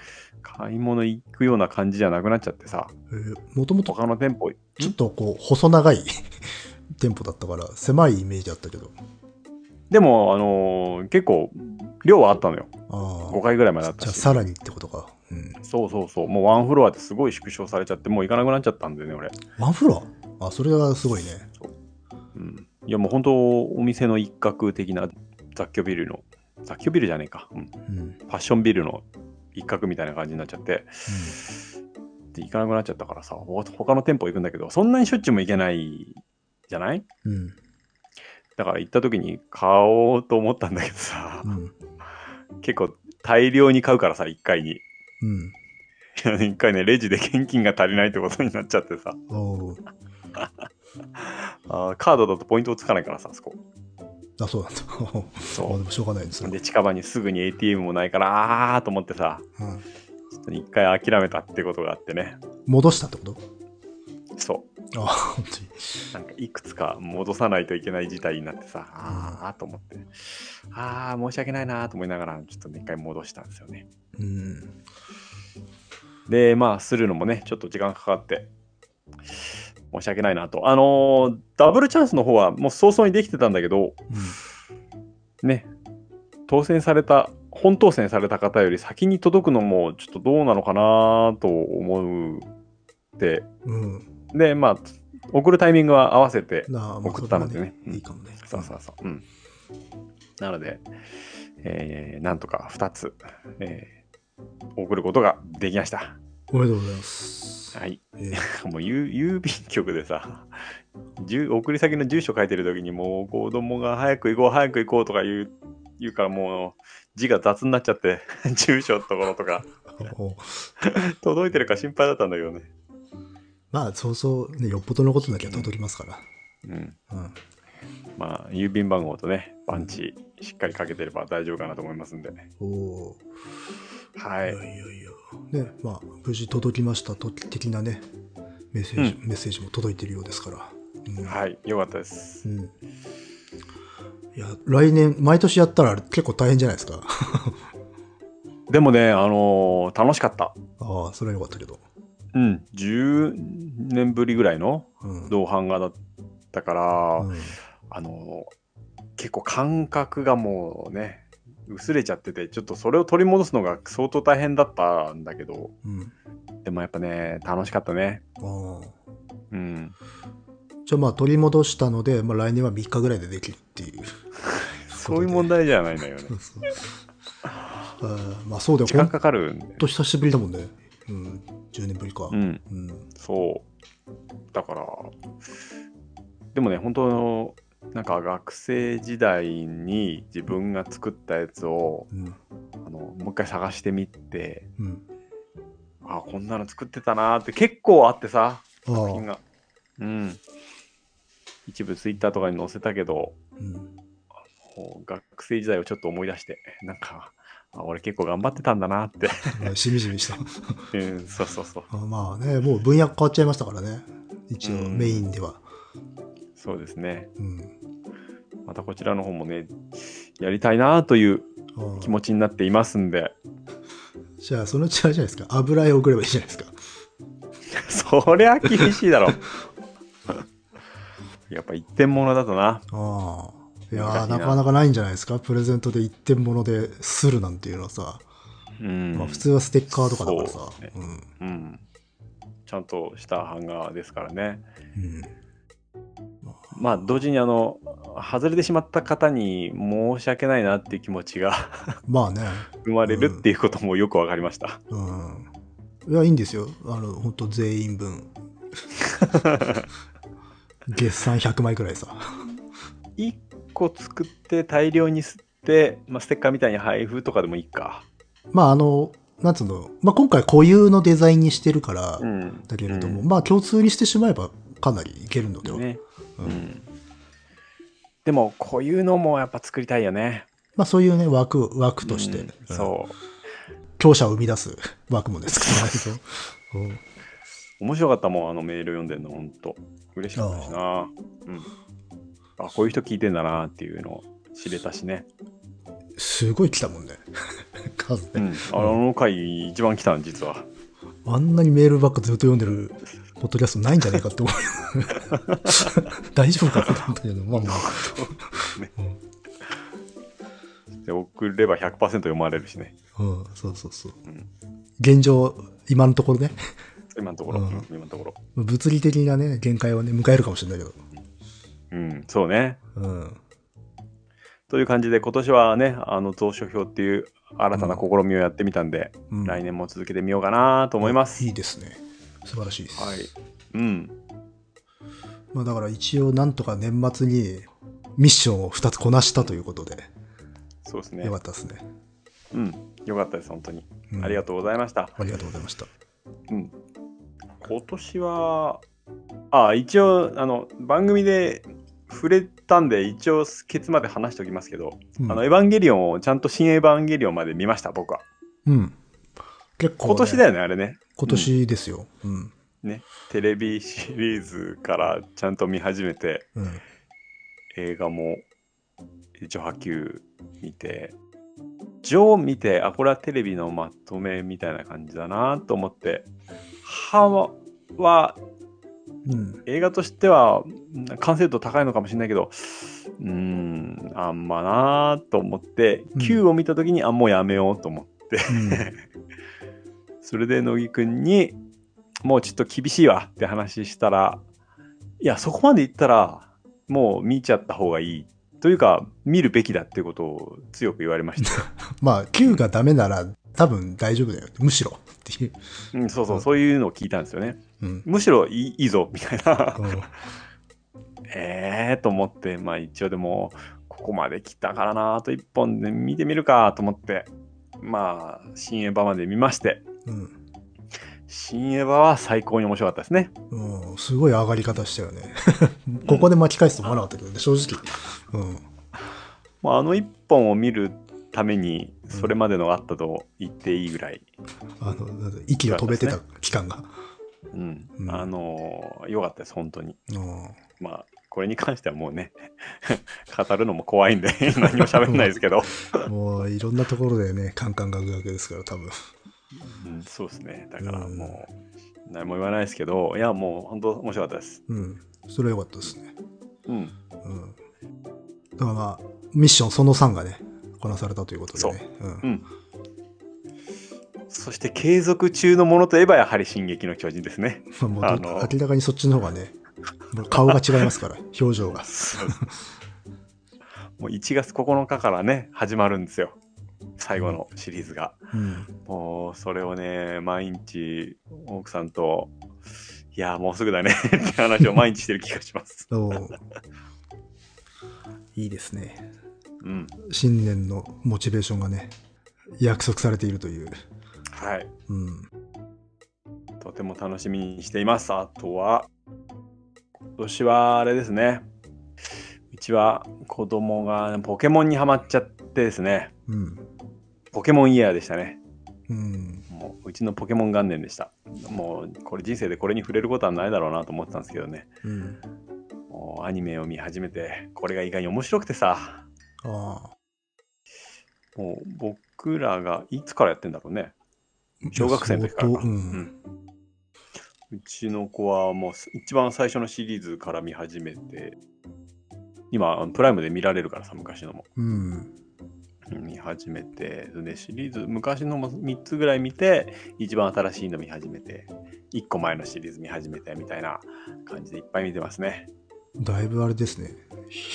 買い物行くような感じじゃなくなっちゃってさ、えー、もともと他の店舗、ちょっとこう、細長い 店舗だったから、狭いイメージだったけど。でも、あのー結構、量はあったのよ。あ5あ。回ぐらいまであったし。じゃあ、さらにってことか。うん。そうそうそう。もうワンフロアですごい縮小されちゃって、もう行かなくなっちゃったんでね、俺。ワンフロア？あ、それがすごいね。うん。いや、もう本当、お店の一角的な雑居ビルの、雑居ビルじゃねえか。うん。うん。うん。ファッションビルの一角みたいな感じになっちゃって、で、行かなくなっちゃったからさ、ほ他の店舗行くんだけど、そんなにしょっちゅうも行けないじゃない？うん。だから行った時に買おうと思ったんだけどさ、うん。結構大量に買うからさ、1回に。うん。一回ね、レジで現金が足りないってことになっちゃってさ、あーカードだとポイントをつかないからさ、あそこ。あ、そうなんだ。あそでもしょうがないです。で、近場にすぐに ATM もないから、あーと思ってさ、うん。ちょっと一回諦めたってことがあってね。戻したってこと？そあ、本当に。う。なんかいくつか戻さないといけない事態になってさ、あーと思って。あー、申し訳ないなーと思いながら、ちょっとね、一回戻したんですよね。うん。で、まあ、するのもね、ちょっと時間かかって、申し訳ないなと。あのーダブルチャンスの方はもう早々にできてたんだけど、ね、当選された、本当選された方より先に届くのもちょっとどうなのかなと思うって、うん。うん。で、まあ、送るタイミングは合わせて、送ったのでねそれはいいかもね。そうそうそう。うん。なので、えーなんとか2つ、えー送ることができました。おめでとうございます。はい。えー もう郵郵便局でさ、住送り先の住所書いてる時にもう子供が早く行こう、早く行こうとか言う言うからもう字が雑になっちゃって、住所のところとか お届いてるか心配だったんだけどね。まあ、そうそう、ね、よっぽどのことだけは届きますから。うん。うん。まあ、郵便番号とね、パンチしっかりかけてれば大丈夫かなと思いますんで。おおー。はいい。やいやいや。ね、まあ、無事届きましたと的なね、メッセージ、メッセージも届いてるようですから。うん。はい。よかったです。うん。いや、来年、毎年やったら結構大変じゃないですか。でもね、あのー楽しかった。ああ、それはよかったけど。うん。10年ぶりぐらいのうん。同伴画だったから、うんあの結構感覚がもうね薄れちゃっててちょっとそれを取り戻すのが相当大変だったんだけどうん。でもやっぱね楽しかったね。うんじゃあまあ取り戻したので、まあ来年は3日ぐらいでできるっていう。そういう問題じゃないんだよねそうまあそうだよ、時間かかるほんと久しぶりだもんね。うん、10年ぶりか。う。ん、うん。そう。だから、でもね、本当なんか学生時代に自分が作ったやつをうん。あのもう一回探してみて、うん。あこんなの作ってたなーって結構あってさ、あ作品あ。が。うん。一部ツイッターとかに載せたけど、うん。学生時代をちょっと思い出して、なんか、あ俺結構頑張ってたんだなって。しみじみした。うん、そうそうそう。あまあね、もう分野変わっちゃいましたからね。一応うんメインでは。そうですね。うん。またこちらの方もね、やりたいなという気持ちになっていますんで、じゃあ、そのうちあれじゃないですか。油絵を送ればいいじゃないですか。そりゃ厳しいだろ。やっぱ一点物だとな。ああ。いやななかなかないんじゃないですか？プレゼントで一点物でするなんていうのはさ。うん。まあ、普通はステッカーとかだからさね。うん。うん。ちゃんとした版画ですからね。うん。まあ、同時にあの、外れてしまった方に申し訳ないなっていう気持ちがまあね。生まれるっていうこともよくわかりました。うん。いや、いいんですよ。あの、本当全員分。月産100枚くらいさ。1個作って大量に吸って、まあ、ステッカーみたいに配布とかでもいいか。まあ、あの、なんつうの、まあ、今回固有のデザインにしてるから、うん。だけれども、うんまあ、共通にしてしまえばかなりいけるのでは。ね。ううんん。でも、こういうのもやっぱ作りたいよね。まあ、そういうね、枠、枠として、うんうんそう。強者を生み出す 枠もね、作らないと。う ん面白かったもん、あのメール読んでんの、ほんと。嬉しかったしな。うん。あ、こういう人聞いてんだなっていうのを知れたしね。すごい来たもんね。数ね。うん。あの回、一番来たん、実は。あんなにメールばっかずっと読んでるポッドキャストないんじゃないかって思う。大丈夫かなと思ったけど、まあまあ。で、送れば100%読まれるしね。うん、そうそうそう。うん現状、今のところね、今のところ、うんうん今のところ。物理的なね、限界をね、迎えるかもしれないけど。うん、そうね。うん。という感じで、今年はね、あの、蔵書表っていう新たな試みをやってみたんで、うん来年も続けてみようかなと思います。いいですね。素晴らしいです。はい。うん。まあだから一応なんとか年末にミッションを2つこなしたということで、そうですねよか。ったですね。うん。よかったです、本当に。うんありがとうございました。ありがとうございました。うん。今年は、あ、一応、あの、番組で触れたんで、一応、ケツまで話しておきますけど、うんあの、エヴァンゲリオンをちゃんと新エヴァンゲリオンまで見ました、僕は。うん。結構、今年だよね、あれね。今年ですよ。うん。ね。テレビシリーズからちゃんと見始めて、うん。映画も一応波及見て、ジョー見て、あ、これはテレビのまとめみたいな感じだなと思って、歯はうん。映画としてはうん完成度高いのかもしれないけど、うーん、あんまなと思って、うん Q を見たときに、あ、もうやめようと思って、うん。それで乃木くんに、もうちょっと厳しいわって話したら、いや、そこまで言ったら、もう見ちゃった方がいい。というか、見るべきだっていうことを強く言われましたよ。まあ、Q がダメなら多分大丈夫だよ。むしろ。っていう。うん、そうそう、そういうのを聞いたんですよね。うん。むしろいいいいぞ、みたいな。うん えーと思って、まあ一応でも、ここまで来たからな、あと一本で見てみるかと思って、まあ、新エヴァまで見まして、うん。新エヴァは最高に面白かったですね。うん。すごい上がり方したよね。ここで巻き返すと思わなかったけどね、正直。うん。まあ、あの一本を見るために、それまでのがあったと言っていいぐらい、あの、なんだ息を止めてた期間が。うん、うんあのー良かったです、本当に。うん。まあ、これに関してはもうね、語るのも怖いんで、何も喋んないですけど、もういろんなところでね、カンカンガクガクですから、多分。うん、そうですね。だからもう、何も言わないですけど、いや、もう本当面白かったです。うん。それは良かったですね。うん。うん。だからまあ、ミッションその3がね、こなされたということでね。うんうん。そして継続中のものといえばやはり「進撃の巨人」ですね。まあもうあの明らかにそっちの方がね、顔が違いますから、表情が。もう1月9日からね始まるんですよ。最後のシリーズが。うん。もう、それをね、毎日、奥さんと、いや、もうすぐだね って話を毎日してる気がします。いいですね。うん。新年のモチベーションがね、約束されているという。はい。うん。とても楽しみにしています。あとは、今年はあれですね。うちは子供がポケモンにはまっちゃってですね。うん。ポケモンイヤーでしたね。うん。もううちのポケモン元年でした。もうこれ人生でこれに触れることはないだろうなと思ってたんですけどね。うん。もうアニメを見始めて、これが意外に面白くてさ。ああ。もう僕らがいつからやってんだろうね。小学生の時からか。う。うんんうちの子はもう一番最初のシリーズから見始めて、今、プライムで見られるからさ、昔のも。うん。見始めて、でシリーズ、昔のも3つぐらい見て、一番新しいの見始めて、1個前のシリーズ見始めてみたいな感じでいっぱい見てますね。だいぶあれですね。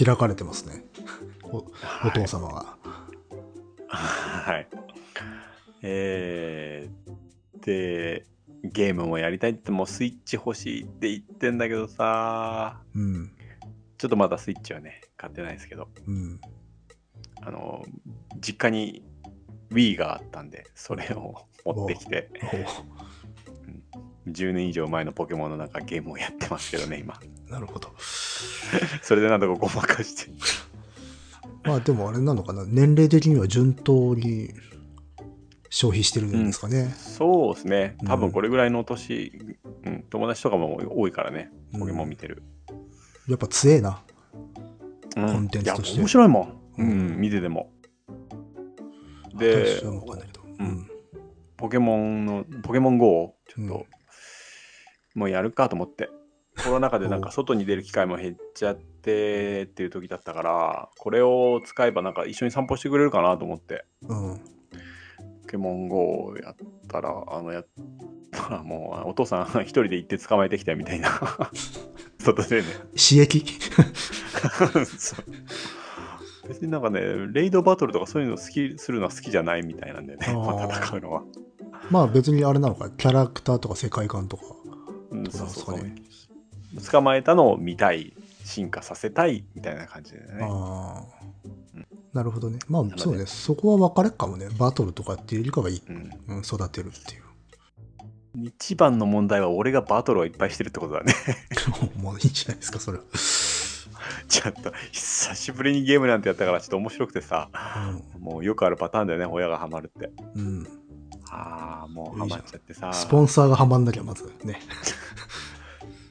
開かれてますね。おお父様が。はい。えー、で、ゲームもやりたいってもうスイッチ欲しいって言ってんだけどさ、うん。ちょっとまだスイッチはね、買ってないですけど、うん。あの、実家に Wii があったんで、それを持ってきて、10年以上前のポケモンのなんかゲームをやってますけどね、今。おなるほど。それでなんとかごまかして。まあでもあれなのかな。年齢的には順当に消費してるんですかね。そうですね。多うん分これぐらいの年、うん、友達とかも多いからね、ポケモン見てる。やっぱ強えな。うんコンテンツとしていや面白いもん。ううんん、見てても。でポケモンの、ポケモン GO をちょっと、うんもうやるかと思って。コロナ禍でなんか外に出る機会も減っちゃってっていう時だったから、これを使えばなんか一緒に散歩してくれるかなと思って、うん。ポケモン GO をやったら、あの、やったらもう、お父さん一人で行って捕まえてきたよみたいな。外でね。刺激？そう別になんかね、レイドバトルとかそういうの好きするのは好きじゃないみたいなんだよね、あーまあ戦うのは。まあ別にあれなのか。キャラクターとか世界観とか。うん、そうそうそうね。捕まえたのを見たい、進化させたいみたいな感じでね。ああ。なるほどね。まあそうね。そこは分かれっかもね。バトルとかっていうよりかはいい。うん、うん、育てるっていう。一番の問題は俺がバトルをいっぱいしてるってことだね。もういいんじゃないですか、それは。ちょっと久しぶりにゲームなんてやったからちょっと面白くてさ、もうよくあるパターンだよね、親がハマるって。うん。うん。ああ、もうハマっちゃってさ、スポンサーがハマんなきゃまずね。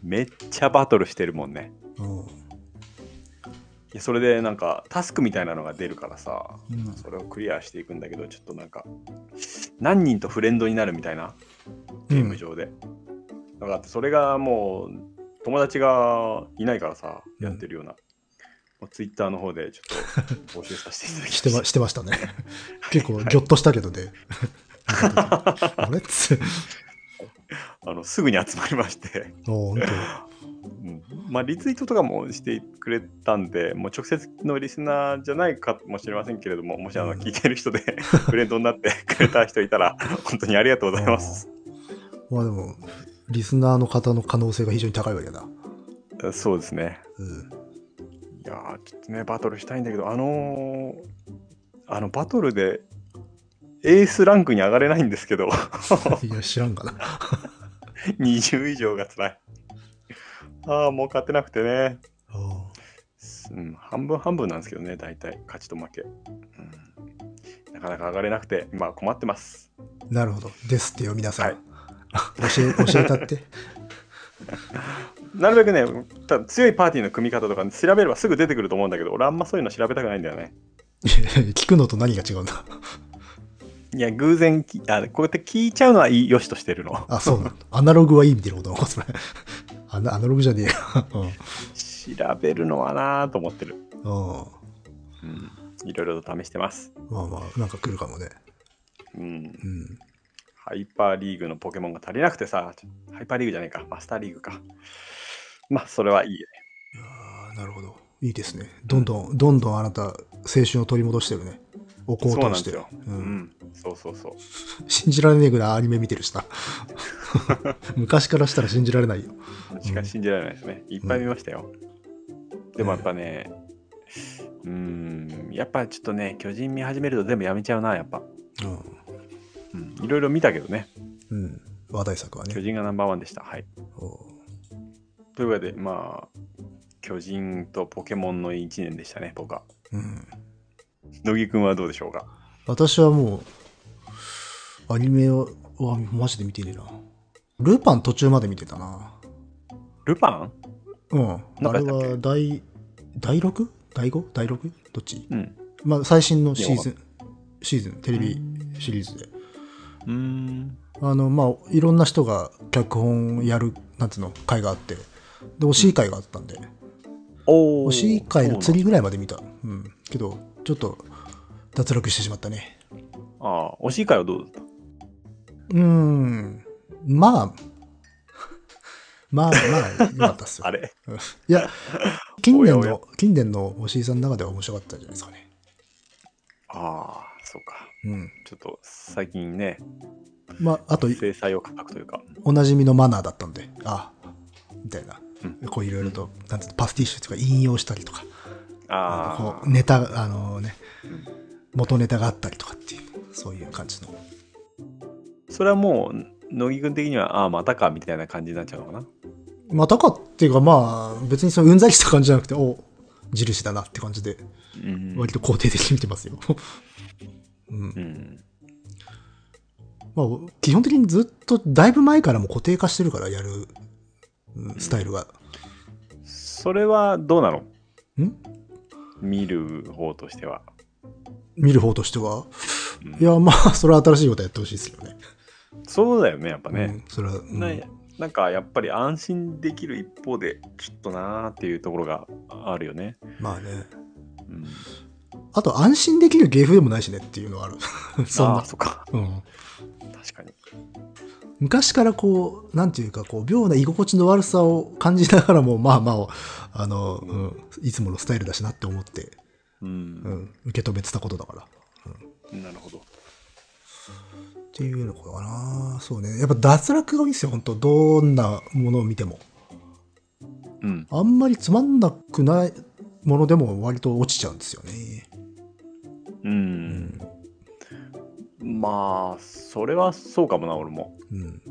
めっちゃバトルしてるもんね。うん。いやそれでなんかタスクみたいなのが出るからさ、うんそれをクリアしていくんだけど、ちょっとなんか、何人とフレンドになるみたいなゲーム上で。だからそれがもう、友達がいないからさ、うんやってるような。ツイッターの方でちょっと募集させていただきましてま してましたね。結構ギョッとしたけどね。あれっつあのすぐに集まりまして、まあ、リツイートとかもしてくれたんで、もう直接のリスナーじゃないかもしれませんけれども、もしあのうん聞いてる人で フレンドになってくれた人いたら、本当にありがとうございます。当。まあでも、リスナーの方の可能性が非常に高いわけだ。そうですね。うん。いやー、ちょっとね、バトルしたいんだけど、あのーあの、バトルで、エースランクに上がれないんですけど、いや、知らんかな。20以上が辛い。ああ、もう勝てなくてね。あうん、半分半分なんですけどね、大体、勝ちと負け。うん、なかなか上がれなくて、今困ってます。ーなるほど。ですってよ、皆さん。はい教え、教えたって。なるべくね、た強いパーティーの組み方とか調べればすぐ出てくると思うんだけど、俺あんまそういうの調べたくないんだよね。聞くのと何が違うんだ？いや、偶然きあ、こうやって聞いちゃうのはいいよしとしてるの。あ、そうなの。アナログはいいみたいなことなのか、それ。アナアナログじゃねえよ。調べるのはなぁと思ってる。うん。うん。うん。いろいろと試してます。まあまあ、なんか来るかもね。うん。うん。ハイパーリーグのポケモンが足りなくてさ、ちょハイパーリーグじゃないか、マスターリーグか。まあ、それはいい。いやーなるほど。いいですね。どんどん、どんどんあなた、青春を取り戻してるね。お香を通して。そうなんですよ。ううんん。そうそうそう。信じられねえぐらいアニメ見てるしな。昔からしたら信じられないよ。しかし信じられないですね。いっぱい見ましたよ。でもやっぱね、うーん、やっぱちょっとね、巨人見始めると全部やめちゃうな、やっぱ。うん。いろいろ見たけどね、うん。うん。話題作はね。巨人がナンバーワンでした。はい。おというわけで、まあ、巨人とポケモンの1年でしたね、僕は。うん。乃木くんはどうでしょうか？私はもう、アニメを、はマジで見てねえな。ルパン途中まで見てたな。ルパン？うん。あれは第、第 6? 第 5? 第 6? どっち？うん。まあ、最新のシーズン、シーズン、テレビシリーズで。うーん。あの、まあ、いろんな人が脚本やる、なんつうの、会があって、で、推し会があったんで、お推し会のそう次ぐらいまで見た。うん。けど、ちょっと、脱落してしまったね。ああ、推し会はどうだった？うーん。まあ、ま あまあ、よかったっすよ。あれ？いや、近年おやおの、近年のおしいさんの中では面白かったんじゃないですかね。ああ、そうか。うん。ちょっと最近ね、まあ、あと、制裁を叩くというか。おなじみのマナーだったんで、あみたいな。うこういろいろと、なんつうの、パスティッシュとか引用したりとか、あこうネタ、あのね、元ネタがあったりとかっていう、そういう感じの。あ、それはもう、乃木くん的には、ああ、またか、みたいな感じになっちゃうのかな？またかっていうか、まあ、別にそのうんざりした感じじゃなくて、お印だなって感じで、うん。割と肯定的に見てますよ。うんうん。まあ、基本的にずっと、だいぶ前からも固定化してるから、やる、うんスタイルが。それはどうなの？ん？見る方としては。見る方としては？うんいや、まあ、それは新しいことやってほしいですよね。そうだよね、やっぱね。うん、それは、うんななんかやっぱり安心できる一方でちょっとなーっていうところがあるよね。まあね。うん、あと、安心できる芸風でもないしねっていうのはある。そああ、。そっか。うん。確かに。昔からこう、なんていうか、こう、妙な居心地の悪さを感じながらも、まあまあ、あの、うん、いつものスタイルだしなって思って、う。うんん、受け止めてたことだから。なるほど。っていうのかな。そうね。やっぱ脱落が多いんですよ、本当どんなものを見ても。うん。あんまりつまんなくないものでも割と落ちちゃうんですよね。まあ、それはそうかもな、俺も。うん。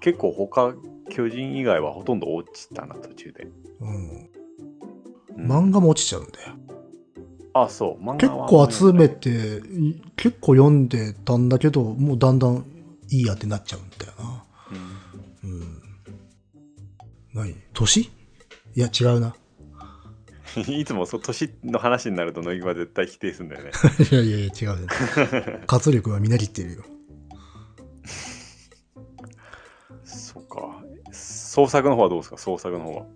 結構他、巨人以外はほとんど落ちたな、途中で。うん。うん漫画も落ちちゃうんだよ。あ、そう。漫結画は構集めて、い結構読んでたんだけど、もうだんだんいいやってなっちゃうんだよな。うんうん。何？年？いや、違うな。いつもそ年の話になると乃木は絶対否定するんだよね。いやいやいや、違うね。活力はみなぎっているよ。そっか。創作の方はどうですか？創作の方は。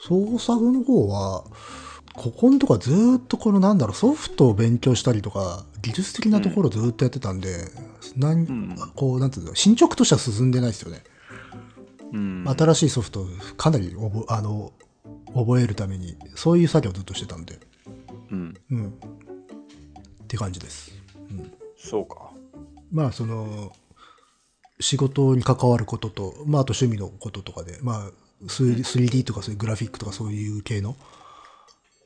創作の方は、ここのとこはずーっとこのなんだろう、ソフトを勉強したりとか、技術的なところをずーっとやってたんで、なんんこう、なんていうの、進捗としては進んでないですよね。うん新しいソフトをかなり覚あの覚えるために、そういう作業をずっとしてたんで、うん。うん。って感じです。うん。そうか。まあ、その、仕事に関わることと、まあ、あと趣味のこととかで、まあ、3D 3D とかそういうグラフィックとかそういう系の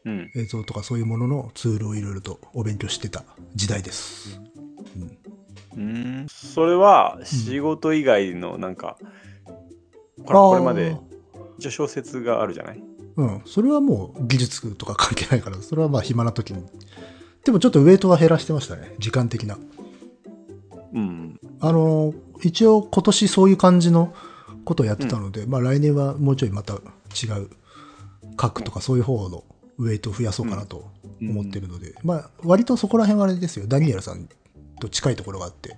うん。映像とかそういうもののツールをいろいろとお勉強してた時代です。うん。それは仕事以外のなんか、ほらこれまで一応小説があるじゃない？うん。それはもう技術とか関係ないから、それはまあ暇な時に。でもちょっとウェイトは減らしてましたね。時間的な。うん。あの、一応今年そういう感じのことをやってたので、まあ来年はもうちょいまた違う書くとかそういう方のウェイトを増やそうかなと思ってるので、まあ割とそこら辺はあれですよ。ダニエルさんと近いところがあって、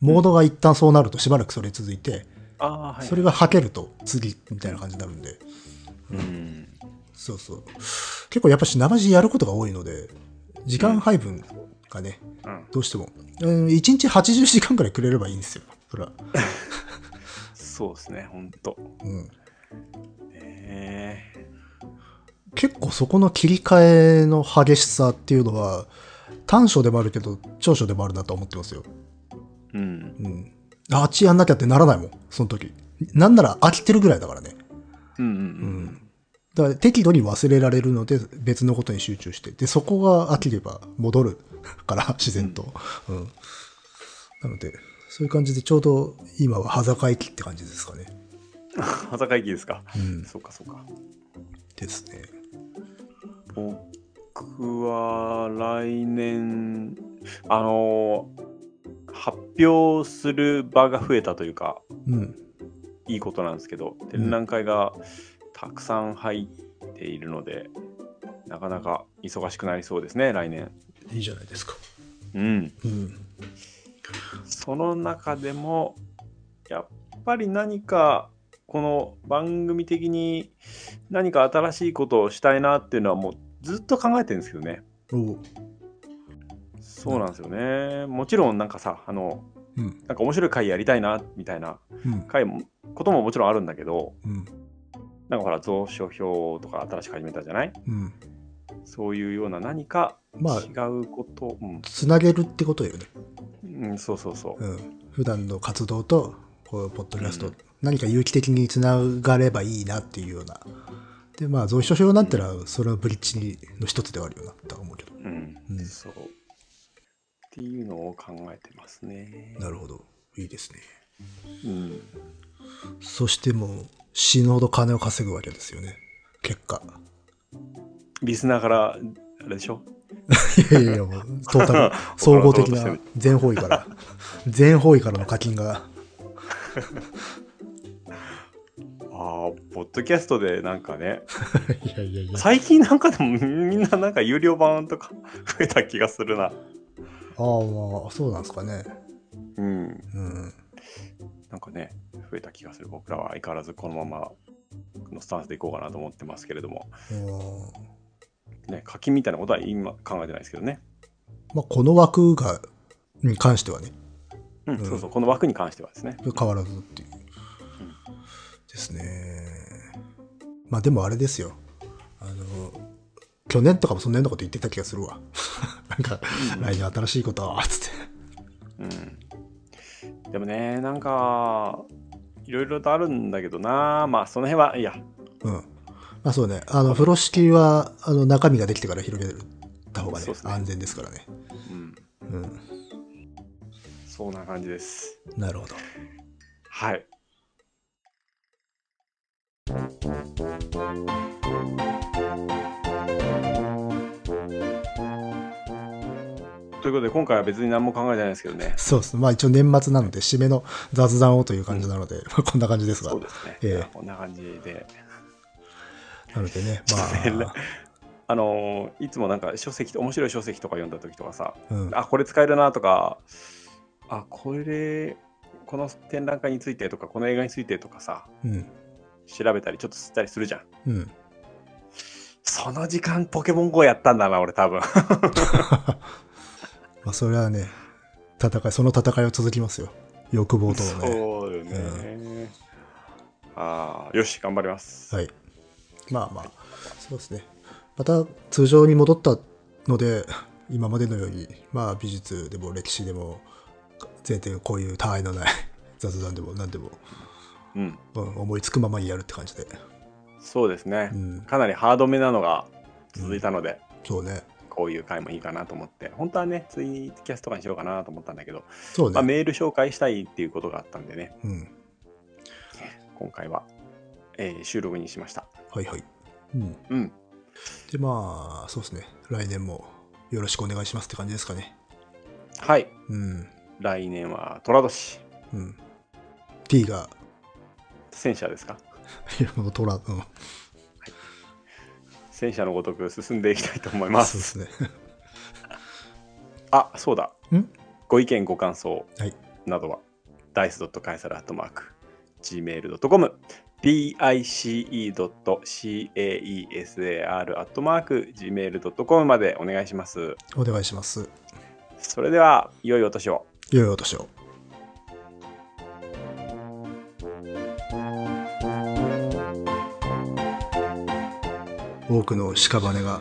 モードが一旦そうなるとしばらくそれ続いて、ああ、はい。それが吐けると次みたいな感じになるんで、うん。そうそう。結構やっぱし生地やることが多いので、時間配分がね、うん。どうしても、うん、1日80時間くらいくれればいいんですよ。それは。そうですね、ほんと。うん。え結構そこの切り替えの激しさっていうのは、短所でもあるけど、長所でもあるなと思ってますよ。うん。うん。あっちやんなきゃってならないもん、その時。なんなら飽きてるぐらいだからね。うんうんう。うんん。だから適度に忘れられるので別のことに集中して。で、そこが飽きれば戻る から、自然と。うん。なので、そういう感じでちょうど今は裸会期って感じですかね。朝会議ですか？うん。そうかそうか。ですね。僕は来年、あの発表する場が増えたというか、うん。いいことなんですけど、展覧会がたくさん入っているので、なかなか忙しくなりそうですね、来年。いいじゃないですか。うん。うん。その中でも、やっぱり何か、この番組的に何か新しいことをしたいなっていうのはもうずっと考えてるんですけどね。そうなんですよね。もちろんなんかさ、あの、うん。なんか面白い回やりたいなみたいなうん。回も、ことももちろんあるんだけど、うん。なんかほら、蔵書表とか新しく始めたじゃない？うん。そういうような何かまあ違うこと、うん、つなげるってことよね。うん、そうそうそう。うん。普段の活動と、こう、ポッドキャスト、うん何か有機的につながればいいなっていうような。で、まあ、蔵書表なんてのは、それのブリッジの一つではあるよな、とは思うけど。うん、うんそう。っていうのを考えてますね。なるほど。いいですね。うん。そしてもう、死ぬほど金を稼ぐわけですよね。結果。リスナーから、あれでしょ？いやいやいや、もうトータル、総合的な全方位から、全方位からの課金が、ああ、ポッドキャストでなんかね、いやいやいや。最近なんかでもみんななんか有料版とか増えた気がするな。ああ、まあ、そうなんですかね。うん。うん。なんかね、増えた気がする。僕らは相変わらずこのままのスタンスでいこうかなと思ってますけれども、うんね、課金みたいなことは今考えてないですけどね。まあ、この枠が、に関してはね、うん、うんそうそう、この枠に関してはですね。変わらずっていう。ですね。まあでもあれですよ。あの、去年とかもそんなようなこと言ってた気がするわ。なんか、来年新しいことは、つって。うん。でもね、なんか、いろいろとあるんだけどな、まあその辺はいいや。うん。まあそうね。あの、風呂敷は、あの、中身ができてから広げた方がねそうですね安全ですからね。うん。うん。そんな感じです。なるほど。はい。ということで、今回は別に何も考えてないですけどね。そうです。まあ一応年末なので、締めの雑談をという感じなので、まあこんな感じですが。そうですね。ええこんな感じで。なのでね、まあ、あのーいつもなんか書籍、面白い書籍とか読んだ時とかさ、うん。あ、これ使えるなとか、あ、これ、この展覧会についてとか、この映画についてとかさ、うん。調べたり、ちょっと吸ったりするじゃん。うん。その時間、ポケモン GO やったんだな、俺多分。まあそれはね、戦い、その戦いは続きますよ。欲望とのね。そうよね。ああ、よし、頑張ります。はい。まあまあ、そうですね。また通常に戻ったので、今までのように、まあ美術でも歴史でも、全然こういう他愛のない 雑談でも何でも、うん、うん思いつくままにやるって感じで。そうですねう。ん。かなりハードめなのが続いたので、そうね。こういう回もいいかなと思って、本当はね、ツイキャスとかにしようかなと思ったんだけど、そうね。まあ、メール紹介したいっていうことがあったんでね、うん。今回は、えー収録にしました。はいはい。うん。うん。で、まあ、そうですね。来年もよろしくお願いしますって感じですかね。はい。うん。来年は寅年。うん。T が、戦車ですか？いや、もうトラ、うん。戦車のごとく進んでいきたいと思いま。そうですすね。あ、そうだ。ん？ご意見、ご感想はい。などは、dice.caesar.gmail.com dice.caesar.gmail.com までお願いします。お願いします。それでは、良いお年を。良いお年を。多くの屍が